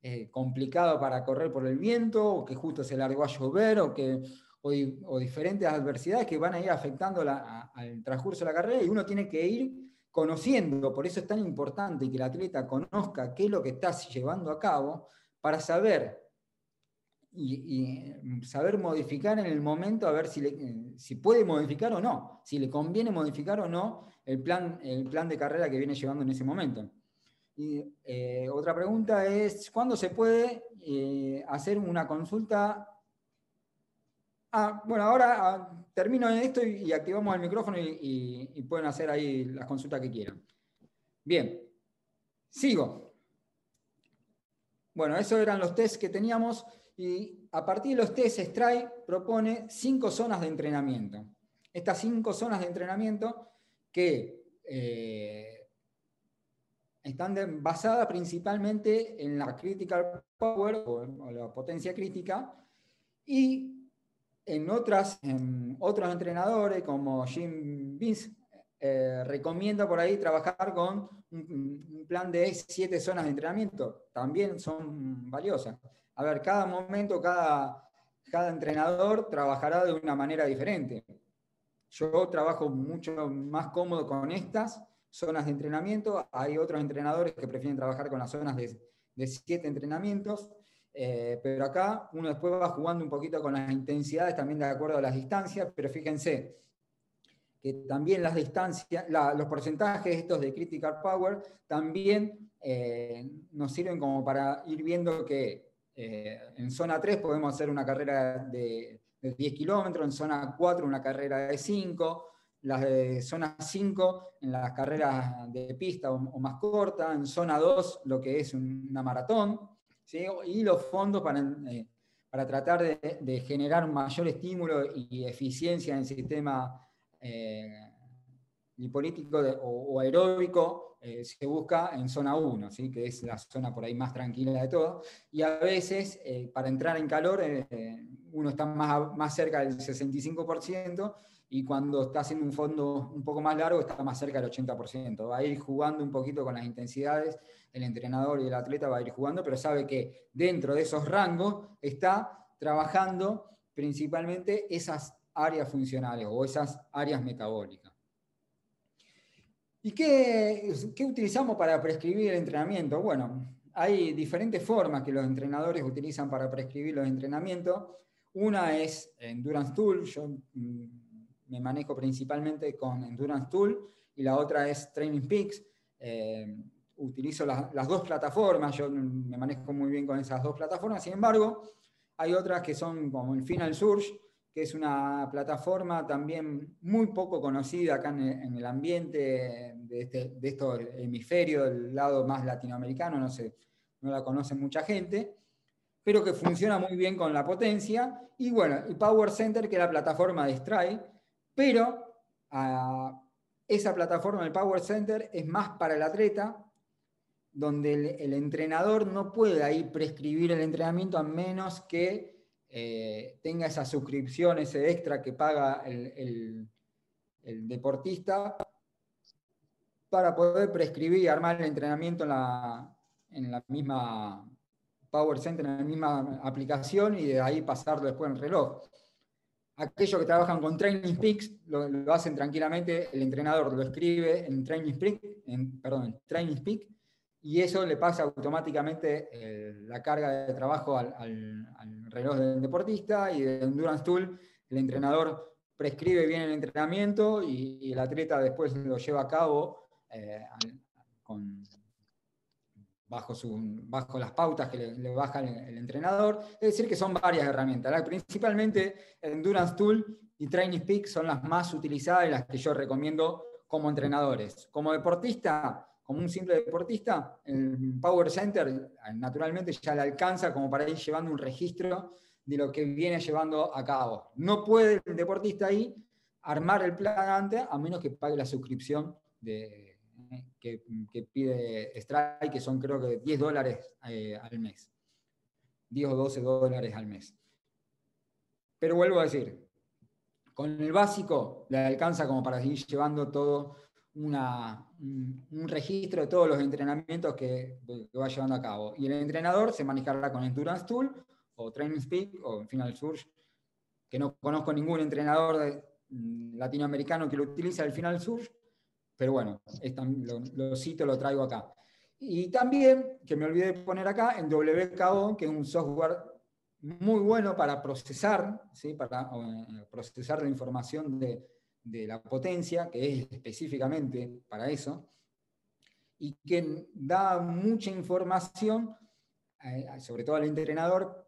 eh, complicado para correr por el viento, o que justo se largó a llover, o, que, o, diferentes adversidades que van a ir afectando al transcurso de la carrera y uno tiene que ir conociendo, por eso es tan importante que el atleta conozca qué es lo que está llevando a cabo para saber y, mm, saber modificar en el momento a ver si, eh, si puede modificar o no, si le conviene modificar o no el plan, el plan de carrera que viene llevando en ese momento. Y eh, otra pregunta es, ¿cuándo se puede eh, hacer una consulta? Ah, bueno, ahora ah, termino en esto y, activamos el micrófono y, y pueden hacer ahí las consultas que quieran. Bien, sigo. Bueno, esos eran los tests que teníamos. Y a partir de los test, Stray propone cinco zonas de entrenamiento. Estas cinco zonas de entrenamiento que eh, están basadas principalmente en la critical power o, la potencia crítica y en, otras, otros entrenadores como Jim Vince eh, recomienda por ahí trabajar con un, plan de siete zonas de entrenamiento. También son valiosas. A ver, cada momento, cada, cada entrenador trabajará de una manera diferente. Yo trabajo mucho más cómodo con estas zonas de entrenamiento. Hay otros entrenadores que prefieren trabajar con las zonas de, de siete entrenamientos. Eh, pero acá uno después va jugando un poquito con las intensidades también de acuerdo a las distancias, pero fíjense que también las distancias, los porcentajes estos de critical power también eh, nos sirven como para ir viendo que eh, en zona 3 podemos hacer una carrera de, 10 kilómetros, en zona 4 una carrera de 5, las de zona 5 en las carreras de pista o, más corta, en zona 2 lo que es una maratón, y los fondos para, eh, para tratar de, generar un mayor estímulo y eficiencia en el sistema eh, o, aeróbico eh, se busca en zona 1, ¿sí? que es la zona por ahí más tranquila de todo. Y a veces, eh, para entrar en calor, eh, uno está más, más cerca del 65%, y cuando está haciendo un fondo un poco más largo, está más cerca del 80%. Va a ir jugando un poquito con las intensidades, el entrenador y el atleta va a ir jugando, pero sabe que dentro de esos rangos está trabajando principalmente esas áreas funcionales o esas áreas metabólicas. ¿Y qué, utilizamos para prescribir el entrenamiento? Bueno, hay diferentes formas que los entrenadores utilizan para prescribir los entrenamientos. Una es Endurance Tool, yo mm, me manejo principalmente con Endurance Tool, y la otra es Training Peaks. Eh, utilizo las dos plataformas, yo me manejo muy bien con esas dos plataformas, sin embargo, hay otras que son como el Final Surge, que es una plataforma también muy poco conocida acá en el, ambiente de, este, de estos hemisferios, del lado más latinoamericano, no, sé, no la conoce mucha gente, pero que funciona muy bien con la potencia. Y bueno, y Power Center, que es la plataforma de Stripe, pero ah, esa plataforma del Power Center es más para el atleta, donde el, el entrenador no puede ahí prescribir el entrenamiento a menos que eh, tenga esa suscripción, ese extra que paga el, deportista para poder prescribir y armar el entrenamiento en la, en la misma Power Center, en la misma aplicación y de ahí pasarlo después en el reloj. Aquellos que trabajan con Training Peaks lo, hacen tranquilamente, el entrenador lo escribe en Training Peak, en, perdón, Training Peak y eso le pasa automáticamente eh, la carga de trabajo al, reloj del deportista y de Endurance Tool el entrenador prescribe bien el entrenamiento y, el atleta después lo lleva a cabo eh, bajo, bajo, las pautas que le, baja el, entrenador. Es decir, que son varias herramientas. Principalmente Endurance Tool y Training Peak son las más utilizadas y las que yo recomiendo como entrenadores. Como deportista, como un simple deportista, el Power Center naturalmente ya le alcanza como para ir llevando un registro de lo que viene llevando a cabo. No puede el deportista ahí armar el plan antes a menos que pague la suscripción de, que, pide Strike, que son creo que 10 dólares eh, al mes. 10 o 12 dólares al mes. Pero vuelvo a decir, con el básico le alcanza como para seguir llevando todo un, registro de todos los entrenamientos que, va llevando a cabo. Y el entrenador se manejará con Endurance Tool o Training Speed o Final Surge, que no conozco ningún entrenador mm, latinoamericano que lo utilice el Final Surge, pero bueno, lo, lo, cito, lo traigo acá. Y también, que me olvidé de poner acá, en WKO, que es un software muy bueno para procesar, ¿sí? para eh, procesar la información de, de la potencia, que es específicamente para eso, y que da mucha información, eh, sobre todo al entrenador,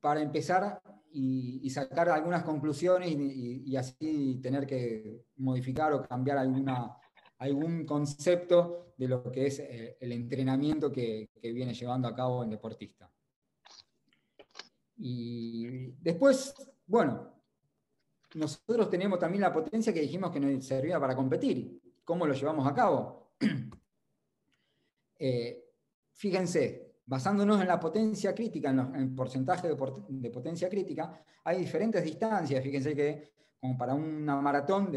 para empezar y, sacar algunas conclusiones y, así tener que modificar o cambiar alguna, algún concepto de lo que es eh, el entrenamiento que, que viene llevando a cabo el deportista. Y después, bueno, nosotros tenemos también la potencia que dijimos que nos servía para competir. ¿Cómo lo llevamos a cabo? eh, fíjense, basándonos en la potencia crítica, en, el porcentaje de, potencia crítica, hay diferentes distancias. Fíjense que como para una maratón,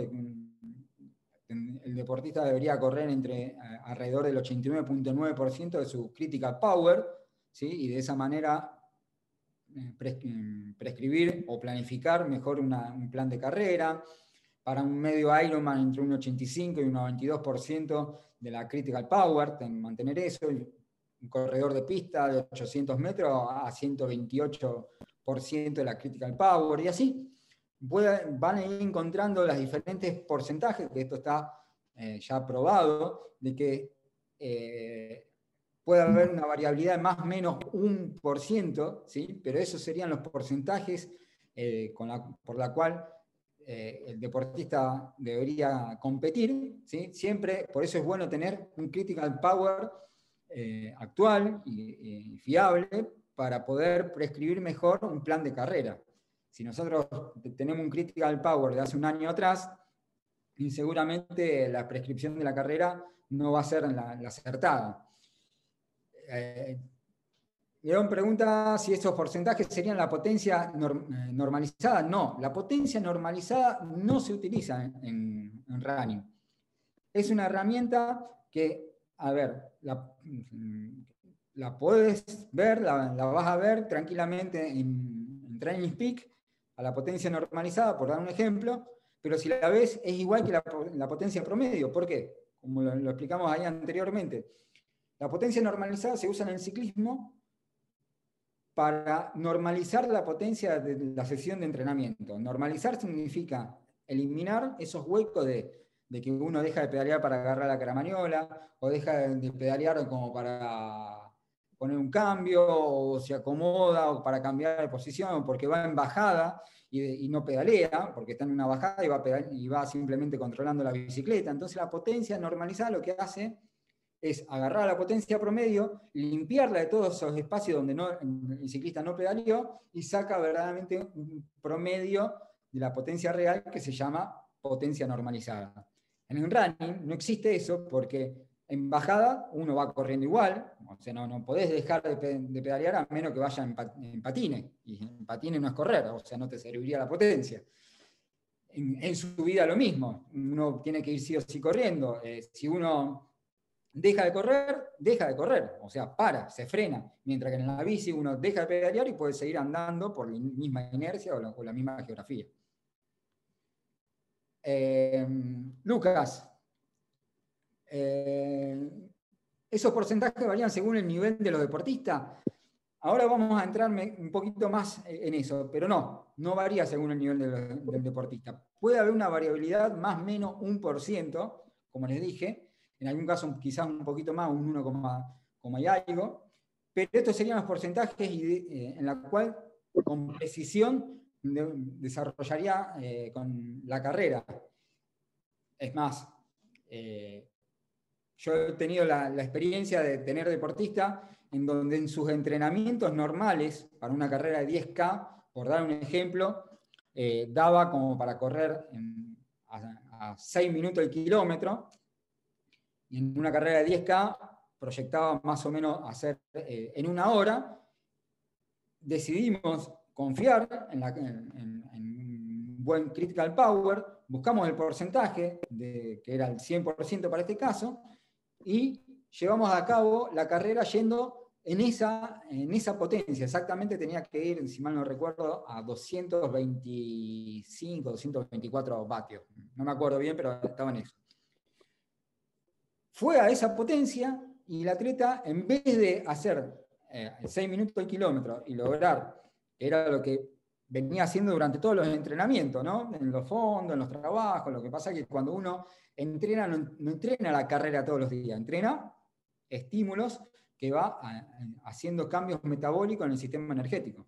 el deportista debería correr entre alrededor del 89.9% de su critical power, ¿sí? y de esa manera prescribir o planificar mejor un plan de carrera. Para un medio Ironman entre un 85 y un 92% de la critical power, mantener eso. Un corredor de pista de 800 metros a 128% de la critical power y así. van a ir encontrando los diferentes porcentajes, que esto está eh, ya probado, de que eh, puede haber una variabilidad de más o menos un por ciento, ¿sí? pero esos serían los porcentajes eh, por la cual eh, el deportista debería competir. ¿sí? Siempre, por eso es bueno tener un critical power eh, actual y, fiable para poder prescribir mejor un plan de carrera. Si nosotros tenemos un critical power de hace un año atrás, seguramente la prescripción de la carrera no va a ser la acertada. Eh, León pregunta si esos porcentajes serían la potencia eh, normalizada. No, la potencia normalizada no se utiliza en, running. Es una herramienta que, a ver, la, la puedes ver, la, vas a ver tranquilamente en, en Training Peak a la potencia normalizada, por dar un ejemplo, pero si la ves es igual que la, potencia promedio. ¿Por qué? Como lo explicamos ahí anteriormente la potencia normalizada se usa en el ciclismo para normalizar la potencia de la sesión de entrenamiento. Normalizar significa eliminar esos huecos de, que uno deja de pedalear para agarrar la caramaniola, o deja de pedalear como para poner un cambio, o se acomoda, o para cambiar de posición, porque va en bajada y, no pedalea, porque está en una bajada y va, y va simplemente controlando la bicicleta. Entonces la potencia normalizada lo que hace es agarrar la potencia promedio, limpiarla de todos esos espacios donde no, el ciclista no pedaleó y saca verdaderamente un promedio de la potencia real que se llama potencia normalizada. En el running no existe eso porque en bajada uno va corriendo igual, o sea, no, no podés dejar de, pedalear a menos que vaya en, patine, y en patine no es correr, o sea, no te serviría la potencia. En, su vida lo mismo, uno tiene que ir sí o sí corriendo. Eh, si uno deja de correr, deja de correr, o sea, para, se frena, mientras que en la bici uno deja de pedalear y puede seguir andando por la misma inercia o la, misma geografía. Eh, Lucas, eh, esos porcentajes varían según el nivel de los deportistas. Ahora vamos a entrarme un poquito más en eso, pero no, no varía según el nivel del deportista. Puede haber una variabilidad más o menos un por ciento, como les dije, en algún caso quizás un poquito más, un 1, y algo, pero estos serían los porcentajes eh, en la cual con precisión desarrollaría eh, con la carrera. Es más, eh, yo he tenido la, experiencia de tener deportista en donde en sus entrenamientos normales para una carrera de 10K, por dar un ejemplo, daba como para correr a 6 minutos el kilómetro, en una carrera de 10K proyectaba más o menos hacer eh, en una hora. Decidimos confiar en, un buen critical power, buscamos el porcentaje, que era el 100% para este caso, y llevamos a cabo la carrera yendo en esa, en esa potencia. Exactamente tenía que ir, si mal no recuerdo, a 225, 224 vatios. No me acuerdo bien, pero estaba en eso fue a esa potencia y el atleta, en vez de hacer 6 eh, minutos al kilómetro y lograr, era lo que venía haciendo durante todos los entrenamientos, ¿no? en los fondos, en los trabajos, lo que pasa es que cuando uno entrena, no, entrena la carrera todos los días, entrena estímulos que va haciendo cambios metabólicos en el sistema energético.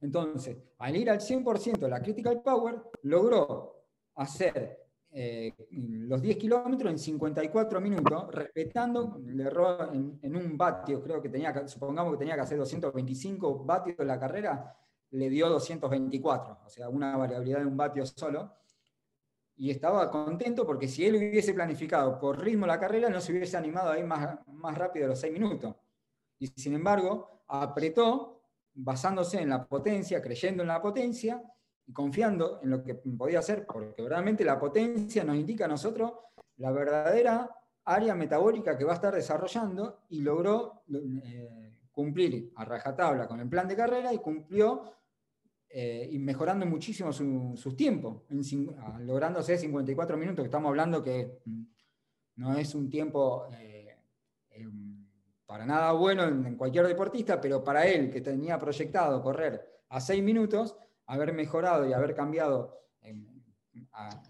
Entonces, al ir al 100% de la critical power, logró hacer eh, los 10 kilómetros en 54 minutos, respetando, le erró en, un vatio, creo que tenía, supongamos que tenía que hacer 225 vatios la carrera, le dio 224, o sea, una variabilidad de un vatio solo. y estaba contento porque si él hubiese planificado por ritmo la carrera, no se hubiese animado a ir más, más rápido los seis minutos. Y sin embargo, apretó basándose en la potencia, creyendo en la potencia y confiando en lo que podía hacer, porque realmente la potencia nos indica a nosotros la verdadera área metabólica que va a estar desarrollando y logró eh, cumplir a rajatabla con el plan de carrera y cumplió eh, y mejorando muchísimo sus tiempos, ah, lográndose 54 minutos, que estamos hablando que mm, no es un tiempo eh, para nada bueno en, cualquier deportista, pero para él, que tenía proyectado correr a 6 minutos, haber mejorado y haber cambiado em,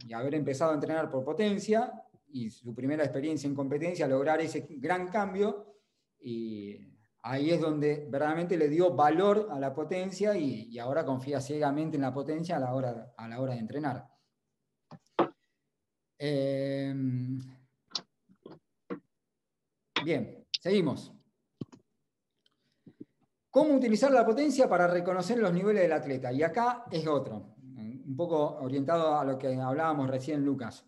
y haber empezado a entrenar por potencia y su primera experiencia en competencia, lograr ese gran cambio y ahí es donde verdaderamente le dio valor a la potencia y, ahora confía ciegamente en la potencia a la hora, a la hora de entrenar. Em, bien, seguimos. ¿Cómo utilizar la potencia para reconocer los niveles del atleta? Y acá es otro, un poco orientado a lo que hablábamos recién, Lucas.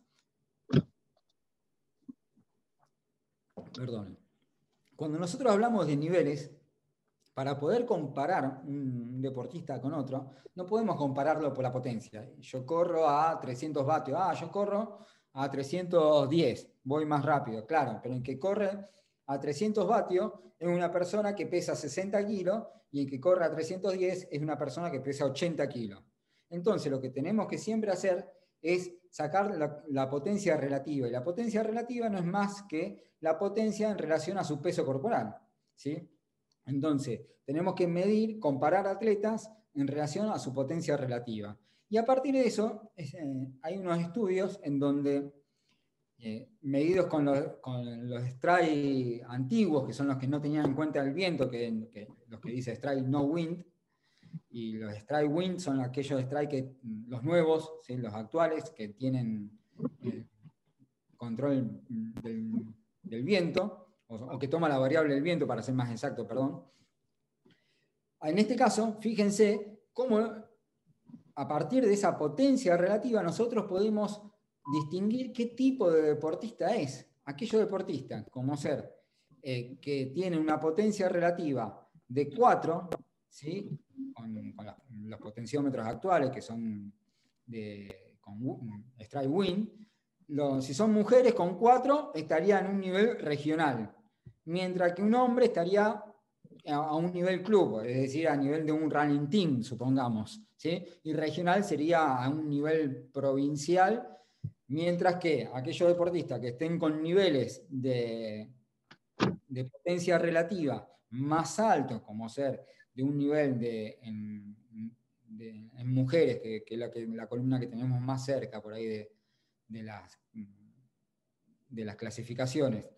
Perdón. Cuando nosotros hablamos de niveles, para poder comparar un deportista con otro, no podemos compararlo por la potencia. Yo corro a 300 vatios, ah, yo corro a 310, voy más rápido, claro, pero el que corre a 300 vatios es una persona que pesa 60 kilos y el que corre a 310 es una persona que pesa 80 kilos. Entonces, lo que tenemos que siempre hacer es sacar la, potencia relativa. Y la potencia relativa no es más que la potencia en relación a su peso corporal. ¿sí? Entonces, tenemos que medir, comparar atletas en relación a su potencia relativa. Y a partir de eso, eh, hay unos estudios en donde, eh, medidos con los, con los strike antiguos, que son los que no tenían en cuenta el viento, que, los que dice strike no wind, y los strike wind son aquellos strike que, los nuevos, los actuales, que tienen eh, control del, viento, o, que toma la variable del viento, para ser más exacto, perdón. En este caso, fíjense cómo a partir de esa potencia relativa nosotros podemos distinguir qué tipo de deportista es. Aquello deportista, como ser eh, que tiene una potencia relativa de 4, ¿sí? con, los potenciómetros actuales, que son de, con strike win, si son mujeres con 4, estaría en un nivel regional, mientras que un hombre estaría a, un nivel club, es decir, a nivel de un running team, supongamos, ¿sí? y regional sería a un nivel provincial, mientras que aquellos deportistas que estén con niveles de, potencia relativa más altos, como ser de un nivel de, en, mujeres, que, es la, columna que tenemos más cerca por ahí de, las, clasificaciones,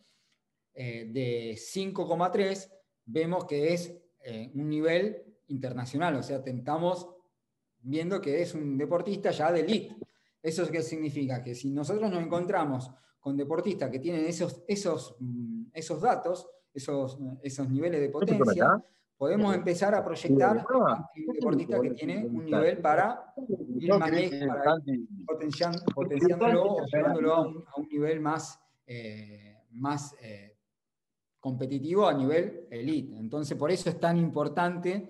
eh, de 5,3, vemos que es eh, un nivel internacional, o sea, estamos viendo que es un deportista ya de elite. ¿Eso qué significa? Que si nosotros nos encontramos con deportistas que tienen esos, esos, mm, esos datos, esos, esos niveles de potencia, podemos empezar a proyectar a un deportista que tiene un nivel para ir potenciándolo o llevándolo a un, nivel más, eh, más eh, competitivo a nivel elite. Entonces, por eso es tan importante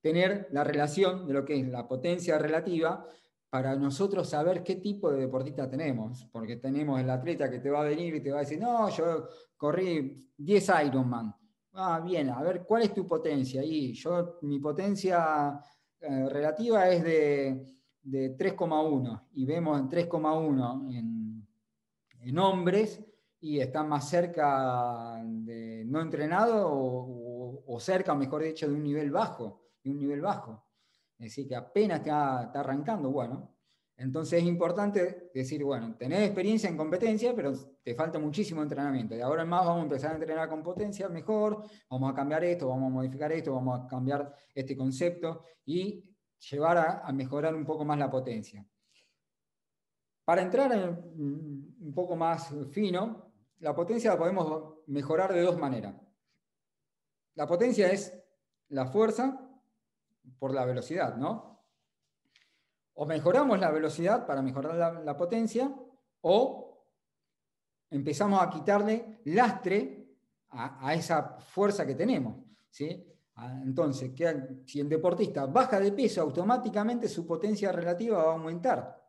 tener la relación de lo que es la potencia relativa para nosotros saber qué tipo de deportista tenemos, porque tenemos el atleta que te va a venir y te va a decir, no, yo corrí 10 Ironman, Ah, bien, a ver, ¿cuál es tu potencia? Y yo, mi potencia eh, relativa es de, 3,1 y vemos en 3,1 en, hombres y está más cerca de no entrenado o, cerca, mejor dicho, de un nivel bajo, de un nivel bajo. Es decir, que apenas está, arrancando, bueno, entonces es importante decir, bueno, tenés experiencia en competencia, pero te falta muchísimo entrenamiento. De ahora en más vamos a empezar a entrenar con potencia mejor, vamos a cambiar esto, vamos a modificar esto, vamos a cambiar este concepto y llevar a, mejorar un poco más la potencia. Para entrar en, un poco más fino, la potencia la podemos mejorar de dos maneras. La potencia es la fuerza por la velocidad, ¿no? O mejoramos la velocidad para mejorar la, potencia, o empezamos a quitarle lastre a, esa fuerza que tenemos. ¿sí? Ah, entonces, si el deportista baja de peso, automáticamente su potencia relativa va a aumentar.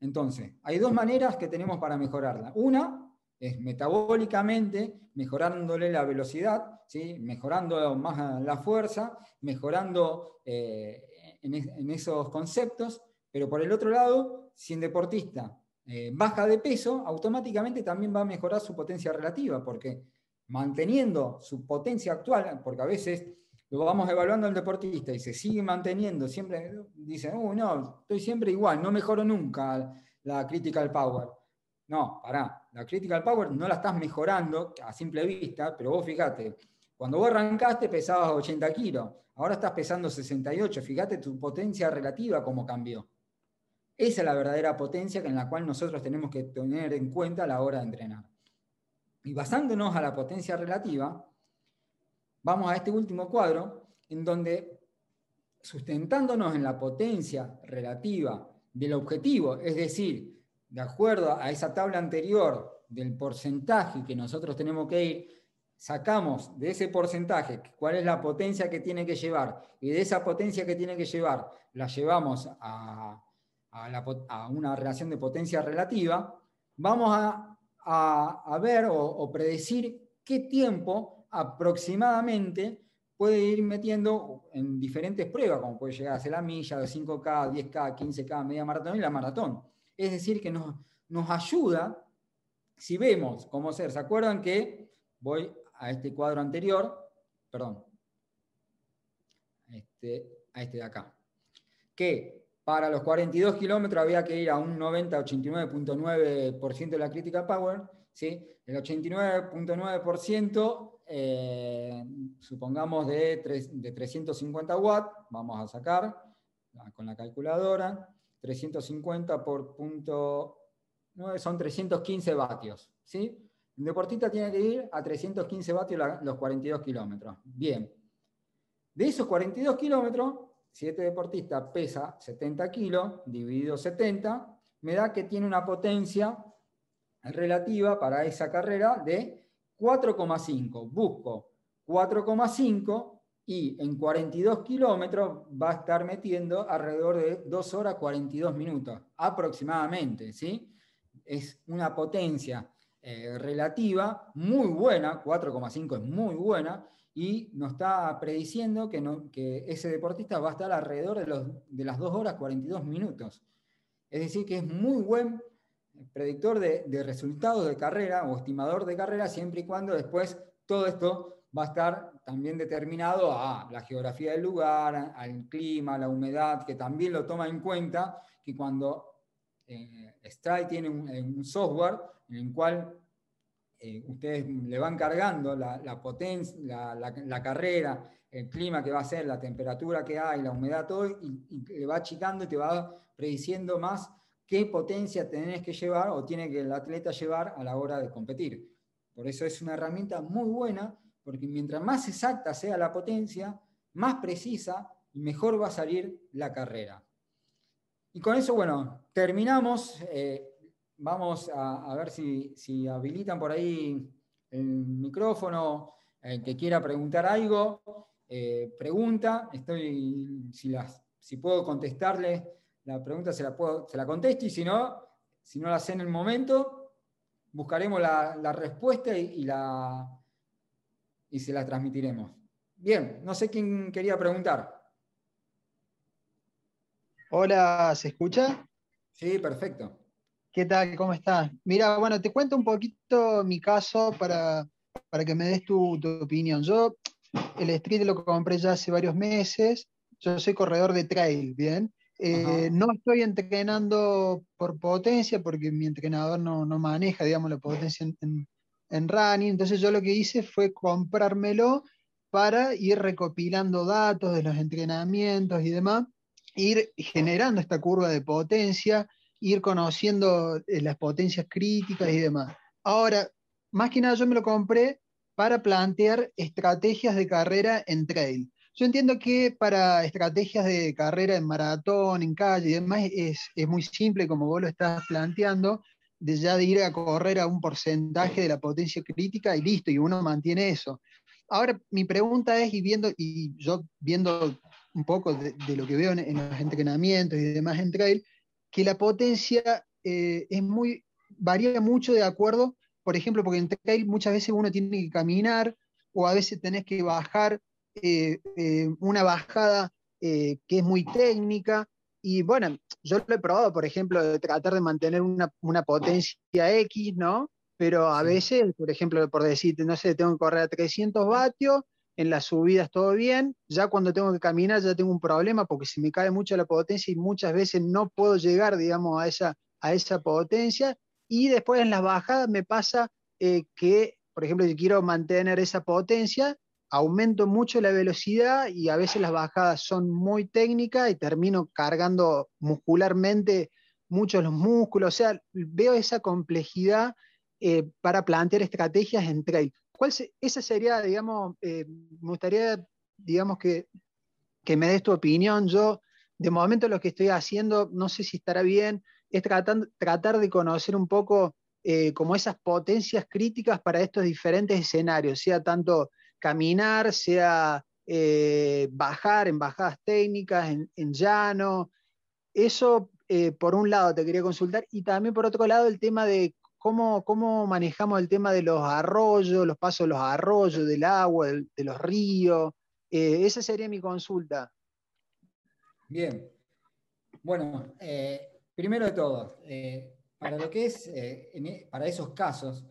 Entonces, hay dos maneras que tenemos para mejorarla. Una es metabólicamente, mejorándole la velocidad, ¿sí? mejorando más la fuerza, mejorando eh, en, esos conceptos, pero por el otro lado, si un deportista eh, baja de peso, automáticamente también va a mejorar su potencia relativa, porque manteniendo su potencia actual, porque a veces lo vamos evaluando al deportista y se sigue manteniendo, siempre dice, oh, no, estoy siempre igual, no mejoro nunca la critical power. No, pará, la critical power no la estás mejorando a simple vista, pero vos fíjate, cuando vos arrancaste pesabas 80 kilos, ahora estás pesando 68, fíjate tu potencia relativa cómo cambió. Esa es la verdadera potencia en la cual nosotros tenemos que tener en cuenta a la hora de entrenar. Y basándonos a la potencia relativa, vamos a este último cuadro, en donde sustentándonos en la potencia relativa del objetivo, es decir, de acuerdo a esa tabla anterior del porcentaje que nosotros tenemos que ir, sacamos de ese porcentaje cuál es la potencia que tiene que llevar y de esa potencia que tiene que llevar la llevamos a, una relación de potencia relativa, vamos a, ver o, predecir qué tiempo aproximadamente puede ir metiendo en diferentes pruebas, como puede llegar a ser la milla, de 5K, 10K, 15K, media maratón y la maratón. Es decir, que nos, nos ayuda, si vemos cómo ser, ¿se acuerdan que voy a este cuadro anterior, perdón, este, a este de acá, que para los 42 kilómetros había que ir a un 90-89.9% de la critical power, ¿sí? el 89.9%, eh, supongamos de, de 350 watts, vamos a sacar con la calculadora, 350 por punto 9 son 315 vatios. ¿sí? Un deportista tiene que ir a 315 vatios los 42 kilómetros. Bien. De esos 42 kilómetros, si este deportista pesa 70 kilos, dividido 70, me da que tiene una potencia relativa para esa carrera de 4,5. Busco 4,5 y en 42 kilómetros va a estar metiendo alrededor de 2 horas 42 minutos aproximadamente, ¿sí? Es una potencia eh, relativa muy buena, 4,5 es muy buena, y nos está prediciendo que, no, que, ese deportista va a estar alrededor de, los, de, las 2 horas 42 minutos. Es decir, que es muy buen predictor de, de resultados de carrera o estimador de carrera siempre y cuando después todo esto va a estar también determinado a la geografía del lugar, al clima, la humedad, que también lo toma en cuenta, que cuando eh, tiene un, software en el cual eh, ustedes le van cargando la, potencia, la, carrera, el clima que va a ser, la temperatura que hay, la humedad, todo, y, y, le va achicando y te va prediciendo más qué potencia tenés que llevar o tiene que el atleta llevar a la hora de competir. Por eso es una herramienta muy buena porque mientras más exacta sea la potencia, más precisa y mejor va a salir la carrera. Y con eso, bueno, terminamos. Eh, vamos a, ver si, habilitan por ahí el micrófono. El que quiera preguntar algo, eh, pregunta. Estoy, si, las, si puedo contestarle la pregunta, se la, puedo, se la contesto y si no, si no la sé en el momento, buscaremos la, respuesta y la, y se la transmitiremos. Bien, no sé quién quería preguntar.
Hola, ¿se escucha?
Sí, perfecto.
¿Qué tal? ¿Cómo estás? Mira, bueno, te cuento un poquito mi caso para, que me des tu, opinión. Yo el street lo compré ya hace varios meses. Yo soy corredor de trail, ¿bien? Eh, no estoy entrenando por potencia porque mi entrenador no, maneja, digamos, la potencia en, en running. Entonces yo lo que hice fue comprármelo para ir recopilando datos de los entrenamientos y demás, ir generando esta curva de potencia, ir conociendo eh, las potencias críticas y demás. Ahora, más que nada yo me lo compré para plantear estrategias de carrera en trail. Yo entiendo que para estrategias de carrera en maratón, en calle y demás, es, es muy simple, como vos lo estás planteando, de ya de ir a correr a un porcentaje de la potencia crítica y listo, y uno mantiene eso. Ahora, mi pregunta es, y viendo, y yo viendo un poco de, lo que veo en, los entrenamientos y demás en trail, que la potencia eh, es muy, varía mucho de acuerdo, por ejemplo, porque en trail muchas veces uno tiene que caminar o a veces tenés que bajar eh, eh, una bajada que es muy técnica. Y bueno, yo lo he probado, por ejemplo, de tratar de mantener una, una potencia X, ¿no? pero a veces, por ejemplo, por decirte, no sé, tengo que correr a 300 vatios, en las subidas todo bien, ya cuando tengo que caminar ya tengo un problema porque se me cae mucho la potencia y muchas veces no puedo llegar, digamos, a esa, a esa potencia, y después en las bajadas me pasa eh, que, por ejemplo, si quiero mantener esa potencia, aumento mucho la velocidad y a veces las bajadas son muy técnicas y termino cargando muscularmente muchos los músculos, o sea, veo esa complejidad eh, para plantear estrategias en trail. ¿Cuál esa sería, digamos, eh, me gustaría, digamos, que, que, me des tu opinión. Yo, de momento, lo que estoy haciendo, no sé si estará bien, es tratar, tratar de conocer un poco eh, como esas potencias críticas para estos diferentes escenarios, sea tanto caminar, sea bajar en bajadas técnicas, en, llano. Eso, por un lado, te quería consultar. Y también, por otro lado, el tema de cómo, manejamos el tema de los arroyos, los pasos de los arroyos, del agua, de los ríos. Eh, esa sería mi consulta.
Bien. Bueno, eh, primero de todo, eh, para lo que es, e, para esos casos,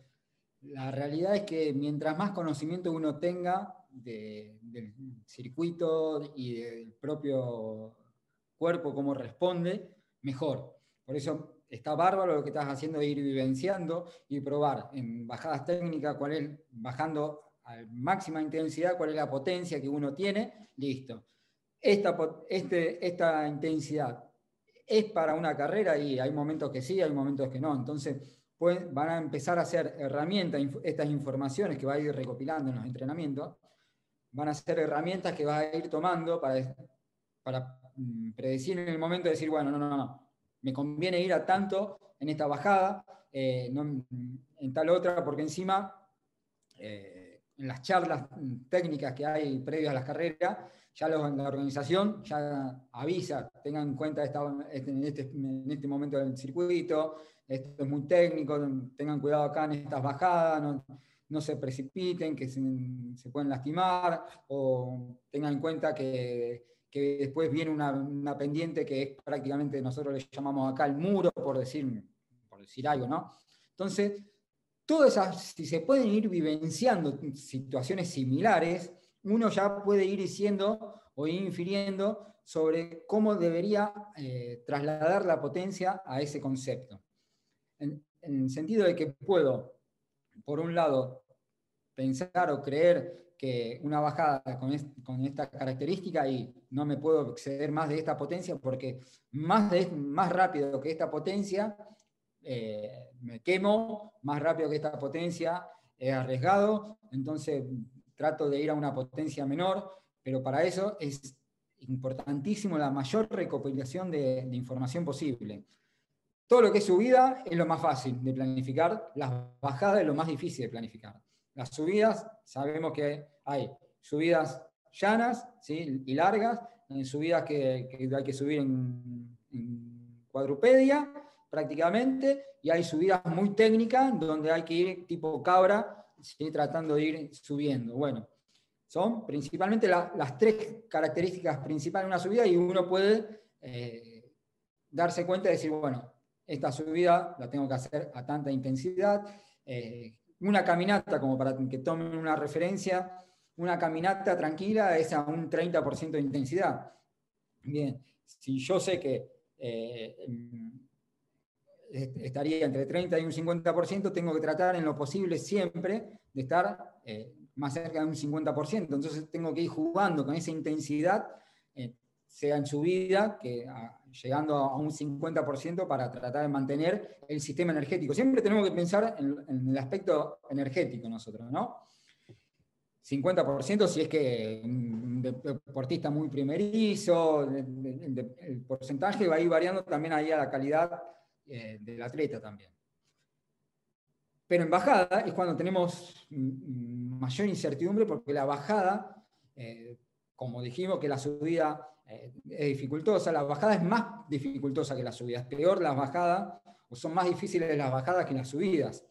la realidad es que mientras más conocimiento uno tenga del circuito y del propio cuerpo, cómo responde, mejor. Por eso está bárbaro lo que estás haciendo de ir vivenciando y probar en bajadas técnicas cuál es, bajando a máxima intensidad, cuál es la potencia que uno tiene, listo. Esta, este, esta intensidad es para una carrera y hay momentos que sí, hay momentos que no. Entonces van a empezar a hacer herramientas, estas informaciones que va a ir recopilando en los entrenamientos, van a ser herramientas que va a ir tomando para, para mm, predecir en el momento de decir, bueno, no, no, no, me conviene ir a tanto en esta bajada, eh, en tal otra, porque encima, eh, en las charlas técnicas que hay previas a las carreras, ya la organización ya avisa, tengan en cuenta este, en, este, en, este, momento del circuito, esto es muy técnico, tengan cuidado acá en estas bajadas, no, se precipiten, que se, pueden lastimar, o tengan en cuenta que después viene una, pendiente que es prácticamente, nosotros le llamamos acá el muro, por decir, por decir algo, ¿no? Entonces, todas esas, si se pueden ir vivenciando situaciones similares, uno ya puede ir diciendo o ir infiriendo sobre cómo debería eh, trasladar la potencia a ese concepto. En, el sentido de que puedo, por un lado, pensar o creer que una bajada con, esta característica y no me puedo exceder más de esta potencia porque más, de, más rápido que esta potencia eh, me quemo, más rápido que esta potencia es arriesgado, entonces trato de ir a una potencia menor, pero para eso es importantísimo la mayor recopilación de, de información posible. Todo lo que es subida es lo más fácil de planificar, las bajadas es lo más difícil de planificar. Las subidas, sabemos que hay subidas llanas ¿sí? y largas, subidas que, hay que subir en, cuadrupedia prácticamente, y hay subidas muy técnicas donde hay que ir tipo cabra, tratando de ir subiendo. Bueno, son principalmente las tres características principales de una subida y uno puede eh, darse cuenta y decir, bueno, esta subida la tengo que hacer a tanta intensidad, eh, una caminata, como para que tomen una referencia, una caminata tranquila es a un 30% de intensidad. Bien, si yo sé que eh, estaría entre 30 y un 50%, tengo que tratar en lo posible siempre de estar eh, más cerca de un 50%. Entonces tengo que ir jugando con esa intensidad, sea en subida, que llegando a un 50% para tratar de mantener el sistema energético. Siempre tenemos que pensar en, el aspecto energético nosotros, ¿no? 50% si es que un deportista muy primerizo, el, porcentaje va a ir variando también ahí a la calidad eh, del atleta también. Pero en bajada es cuando tenemos mayor incertidumbre porque la bajada, eh, como dijimos que la subida eh, es dificultosa, la bajada es más dificultosa que la subida, es peor la bajada o son más difíciles las bajadas que las subidas.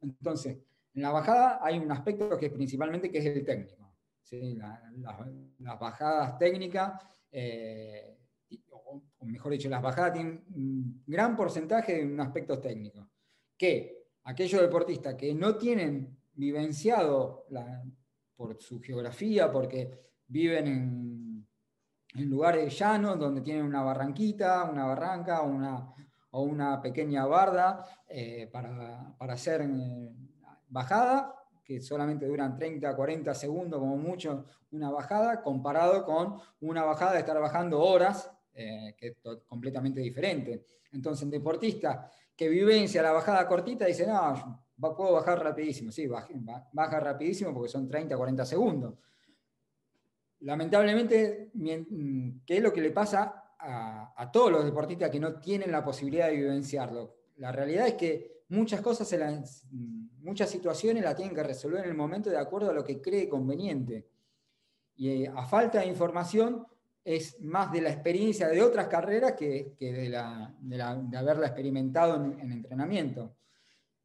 Entonces, en la bajada hay un aspecto que principalmente que es el técnico. las bajadas técnicas, eh, o, mejor dicho, las bajadas tienen un gran porcentaje de un aspecto técnico. Que aquellos deportistas que no tienen vivenciado por su geografía, porque viven en, lugares llanos donde tienen una barranquita, una barranca una, o una pequeña barda eh, para, hacer eh, bajada, que solamente duran 30, 40 segundos como mucho una bajada, comparado con una bajada de estar bajando horas, eh, que es completamente diferente. Entonces, un deportista que vivencia la bajada cortita dice, no, puedo bajar rapidísimo. Sí, baja, rapidísimo porque son 30, 40 segundos. Lamentablemente, ¿qué es lo que le pasa a, a todos los deportistas que no tienen la posibilidad de vivenciarlo? La realidad es que muchas cosas, muchas situaciones las tienen que resolver en el momento de acuerdo a lo que cree conveniente. Y eh, a falta de información es más de la experiencia de otras carreras que, de, la, de, haberla experimentado en, entrenamiento.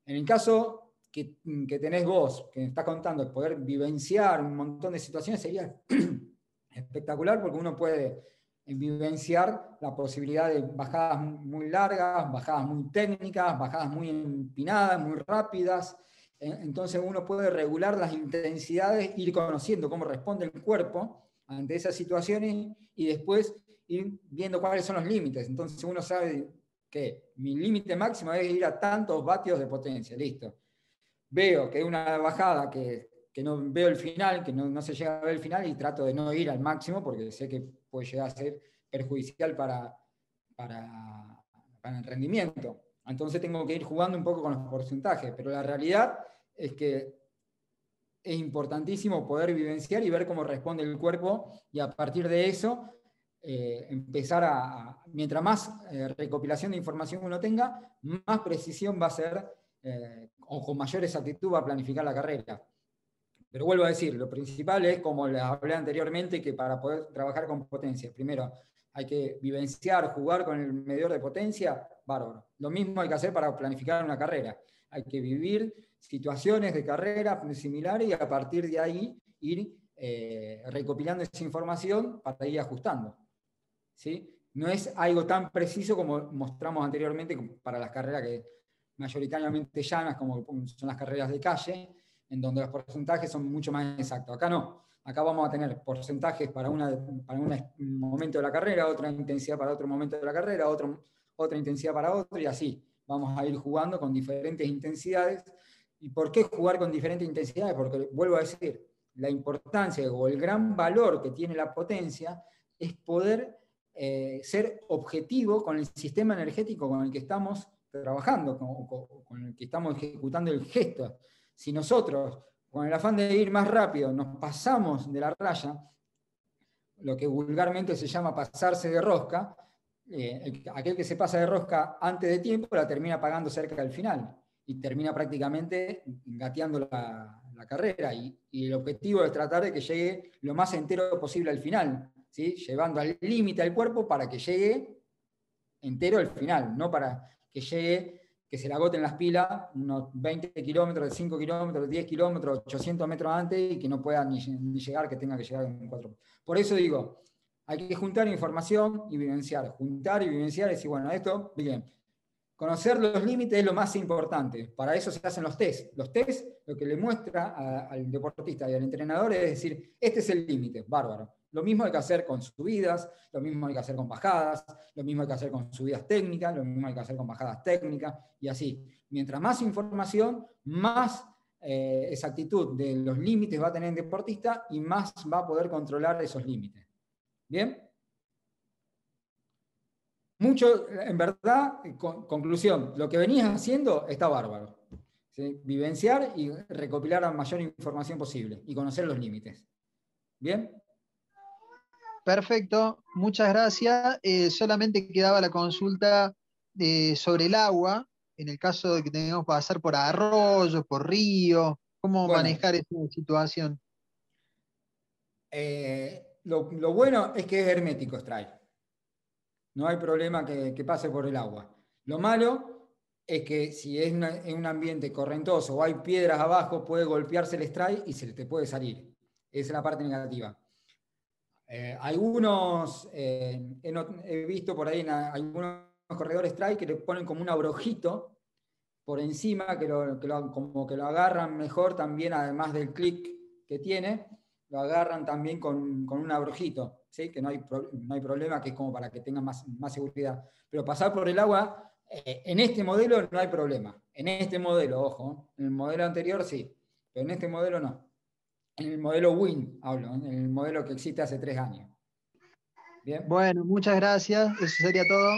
En el caso que, que, tenés vos, que estás contando, poder vivenciar un montón de situaciones sería espectacular porque uno puede vivenciar la posibilidad de bajadas muy largas, bajadas muy técnicas, bajadas muy empinadas, muy rápidas. Entonces uno puede regular las intensidades, ir conociendo cómo responde el cuerpo ante esas situaciones y después ir viendo cuáles son los límites. Entonces uno sabe que mi límite máximo es ir a tantos vatios de potencia, listo. Veo que una bajada que, no veo el final, que no, no se llega a ver el final y trato de no ir al máximo porque sé que puede llegar a ser perjudicial para, para, el rendimiento. Entonces tengo que ir jugando un poco con los porcentajes, pero la realidad es que es importantísimo poder vivenciar y ver cómo responde el cuerpo y a partir de eso eh, empezar a, mientras más eh, recopilación de información uno tenga, más precisión va a ser eh, o con mayor exactitud va a planificar la carrera. Pero vuelvo a decir, lo principal es, como les hablé anteriormente, que para poder trabajar con potencia, primero hay que vivenciar, jugar con el medidor de potencia, bárbaro. Lo mismo hay que hacer para planificar una carrera. Hay que vivir situaciones de carrera similares y a partir de ahí ir eh, recopilando esa información para ir ajustando. ¿sí? No es algo tan preciso como mostramos anteriormente para las carreras que mayoritariamente llanas, como son las carreras de calle, en donde los porcentajes son mucho más exactos. Acá no, acá vamos a tener porcentajes para, una, para un momento de la carrera, otra intensidad para otro momento de la carrera, otro, otra intensidad para otro, y así. Vamos a ir jugando con diferentes intensidades. ¿Y por qué jugar con diferentes intensidades? Porque, vuelvo a decir, la importancia o el gran valor que tiene la potencia es poder eh, ser objetivo con el sistema energético con el que estamos trabajando, con el que estamos ejecutando el gesto. Si nosotros, con el afán de ir más rápido, nos pasamos de la raya, lo que vulgarmente se llama pasarse de rosca, eh, aquel que se pasa de rosca antes de tiempo la termina pagando cerca del final y termina prácticamente gateando la, carrera. Y, el objetivo es tratar de que llegue lo más entero posible al final, ¿sí? llevando al límite al cuerpo para que llegue entero al final, no para que llegue que se le agoten las pilas unos 20 kilómetros, 5 kilómetros, 10 kilómetros, 800 metros antes y que no pueda ni, llegar, que tenga que llegar en cuatro. Por eso digo, hay que juntar información y vivenciar. Juntar y vivenciar y decir, bueno, esto, bien. Conocer los límites es lo más importante. Para eso se hacen los test. Los test lo que le muestra al deportista y al entrenador es decir, este es el límite, bárbaro. Lo mismo hay que hacer con subidas, lo mismo hay que hacer con bajadas, lo mismo hay que hacer con subidas técnicas, lo mismo hay que hacer con bajadas técnicas y así. Mientras más información, más eh, exactitud de los límites va a tener el deportista y más va a poder controlar esos límites. ¿Bien? Mucho, en verdad, conclusión, lo que venías haciendo está bárbaro. Vivenciar y recopilar la mayor información posible y conocer los límites. ¿Bien?
Perfecto, muchas gracias. Eh, solamente quedaba la consulta eh, sobre el agua, en el caso de que tengamos que pasar por arroyo, por río, cómo manejar esa situación.
Eh, lo, bueno es que es hermético Strike. No hay problema que, pase por el agua. Lo malo es que si es en un ambiente correntoso o hay piedras abajo, puede golpearse el strike y se te puede salir. Esa es la parte negativa. Eh, algunos, eh, he, visto por ahí en algunos corredores strike que le ponen como un abrojito por encima, que, como que lo agarran mejor también, además del clic que tiene, lo agarran también con, un abrojito, ¿sí? que no hay, no hay problema, que es como para que tenga más, más seguridad. Pero pasar por el agua, eh, en este modelo no hay problema. En este modelo, ojo, en el modelo anterior sí, pero en este modelo no. En el modelo WIN hablo, en el modelo que existe hace tres años.
Bien. Bueno, muchas gracias. Eso sería todo.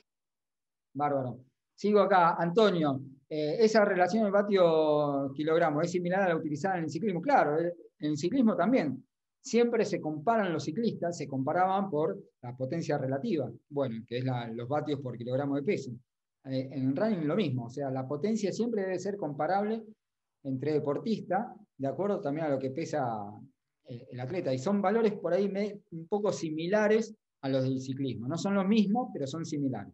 Bárbaro. Sigo acá. Antonio, eh, esa relación del vatio kilogramo es similar a la utilizada en el ciclismo. Claro, eh, en el ciclismo también siempre se comparan los ciclistas, se comparaban por la potencia relativa, bueno, que es los vatios por kilogramo de peso. Eh, en el running lo mismo, o sea, la potencia siempre debe ser comparable entre deportistas, de acuerdo también a lo que pesa eh, el atleta. Y son valores por ahí un poco similares a los del ciclismo. No son los mismos, pero son similares.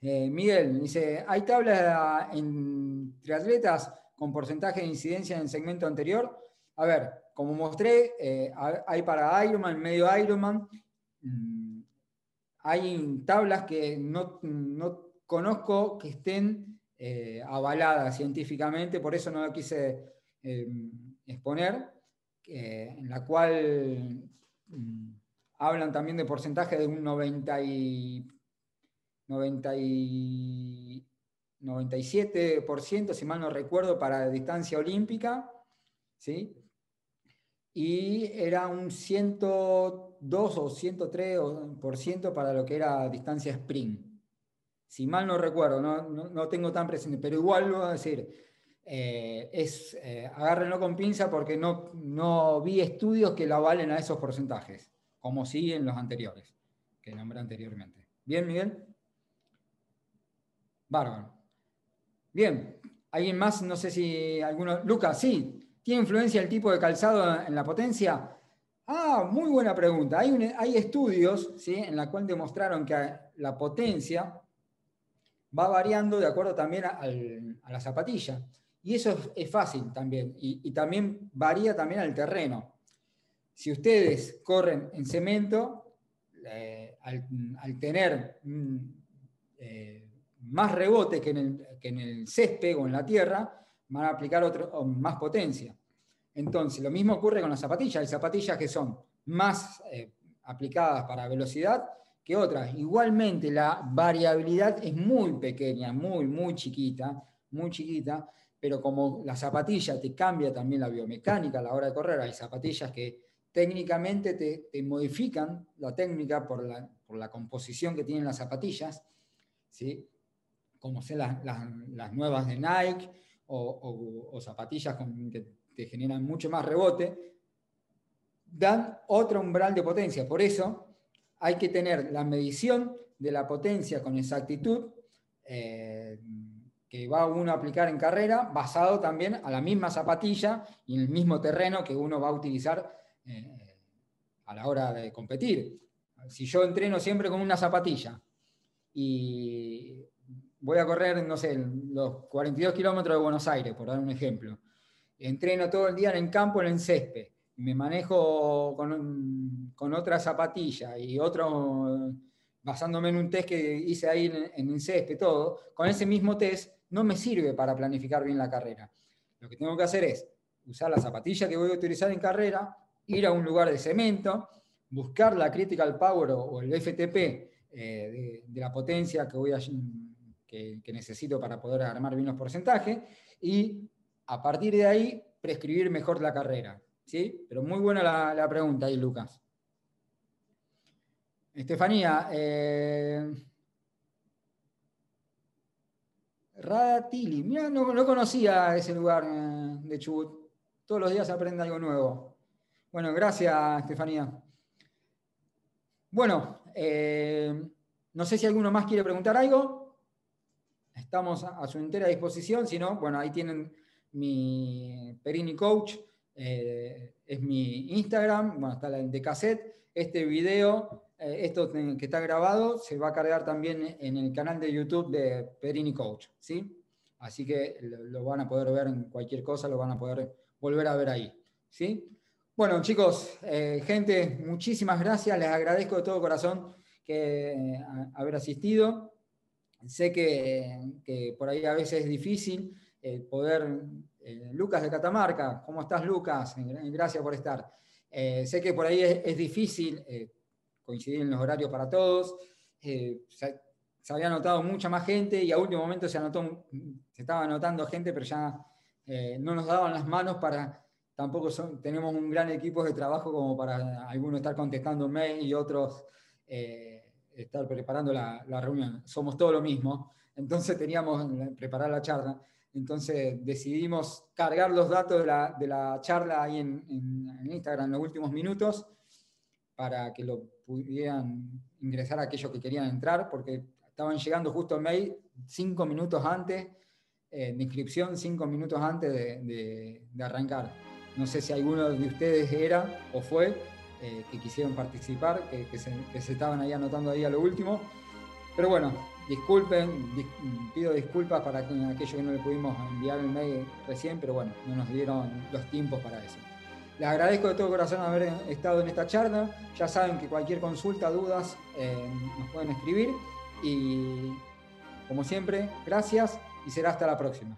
Eh, Miguel dice, ¿hay tablas entre atletas con porcentaje de incidencia en el segmento anterior? A ver, como mostré, eh, hay para Ironman, medio Ironman, mm, hay tablas que no, conozco que estén eh, avaladas científicamente, por eso no lo quise em, exponer, en la cual mm, hablan también de porcentaje de un 90 y, 97%, si mal no recuerdo, para distancia olímpica, ¿sí? y era un 102 o 103% para lo que era distancia sprint. Si mal no recuerdo, no, tengo tan presente, pero igual lo voy a decir, eh, es, eh, agárrenlo con pinza porque no, no vi estudios que la valen a esos porcentajes, como sí en los anteriores, que nombré anteriormente. ¿Bien, Miguel? Bárbaro. Bien, ¿alguien más? No sé si alguno... Lucas, sí, ¿Tiene influencia el tipo de calzado en la potencia? Ah, muy buena pregunta. Hay, hay estudios ¿sí? en la cual demostraron que la potencia va variando de acuerdo también a, la zapatilla. Y eso es, fácil también. Y, también varía también al terreno. Si ustedes corren en cemento, eh, al, tener mm, eh, más rebote que en, el, césped o en la tierra, van a aplicar otro, más potencia. Entonces, lo mismo ocurre con las zapatillas. Hay zapatillas que son más eh, aplicadas para velocidad otras. Igualmente, la variabilidad es muy pequeña, muy, muy chiquita, muy chiquita, pero como la zapatilla te cambia también la biomecánica a la hora de correr, hay zapatillas que técnicamente te, modifican la técnica por la, composición que tienen las zapatillas, ¿sí? como son las, nuevas de Nike o, zapatillas que que generan mucho más rebote, dan otro umbral de potencia. Por eso hay que tener la medición de la potencia con exactitud eh, que va uno a aplicar en carrera, basado también a la misma zapatilla y en el mismo terreno que uno va a utilizar eh, a la hora de competir. Si yo entreno siempre con una zapatilla y voy a correr, no sé, los 42 kilómetros de Buenos Aires, por dar un ejemplo, entreno todo el día en el campo, en el césped, me manejo con, otra zapatilla y otro, basándome en un test que hice ahí en, césped, todo, con ese mismo test no me sirve para planificar bien la carrera. Lo que tengo que hacer es usar la zapatilla que voy a utilizar en carrera, ir a un lugar de cemento, buscar la critical power o, el FTP eh, de, la potencia que, voy a, que, que necesito para poder armar bien los porcentajes y a partir de ahí prescribir mejor la carrera. ¿Sí? Pero muy buena la, pregunta ahí, Lucas. Estefanía, eh, Radatili, mira, no, conocía ese lugar eh, de Chubut. Todos los días aprende algo nuevo. Bueno, gracias, Estefanía. Bueno, no sé si alguno más quiere preguntar algo. Estamos a, su entera disposición. Si no, bueno, ahí tienen mi Perini Coach. Es mi Instagram. Bueno, está el de cassette. Este video eh, esto que está grabado se va a cargar también en el canal de YouTube de Perini Coach, ¿sí? Así que lo van a poder ver en cualquier cosa, lo van a poder volver a ver ahí, ¿sí? Bueno, chicos, eh, gente, muchísimas gracias, les agradezco de todo corazón que eh, haber asistido. Sé que, por ahí a veces es difícil poder... Lucas de Catamarca, ¿cómo estás Lucas? Gracias por estar. sé que por ahí es difícil coincidir en los horarios para todos. Eh, se, había anotado mucha más gente y a último momento se, anotó, se estaba anotando gente, pero ya eh, no nos daban las manos para, tampoco tenemos un gran equipo de trabajo como para algunos estar contestando mail y otros eh, estar preparando la, reunión. Somos todo lo mismo, entonces teníamos preparar la charla. Entonces decidimos cargar los datos de la, charla ahí en, Instagram en los últimos minutos para que lo pudieran ingresar aquellos que querían entrar, porque estaban llegando justo el mail cinco minutos antes, eh, de inscripción cinco minutos antes de, arrancar. No sé si alguno de ustedes era o fue, eh, que quisieron participar, que, se, estaban ahí anotando ahí a lo último. Pero bueno, disculpen, pido disculpas para aquellos que no le pudimos enviar el mail recién, pero bueno, no nos dieron los tiempos para eso. Les agradezco de todo corazón haber estado en esta charla. Ya saben que cualquier consulta, dudas, eh, nos pueden escribir. Y como siempre, gracias y será hasta la próxima.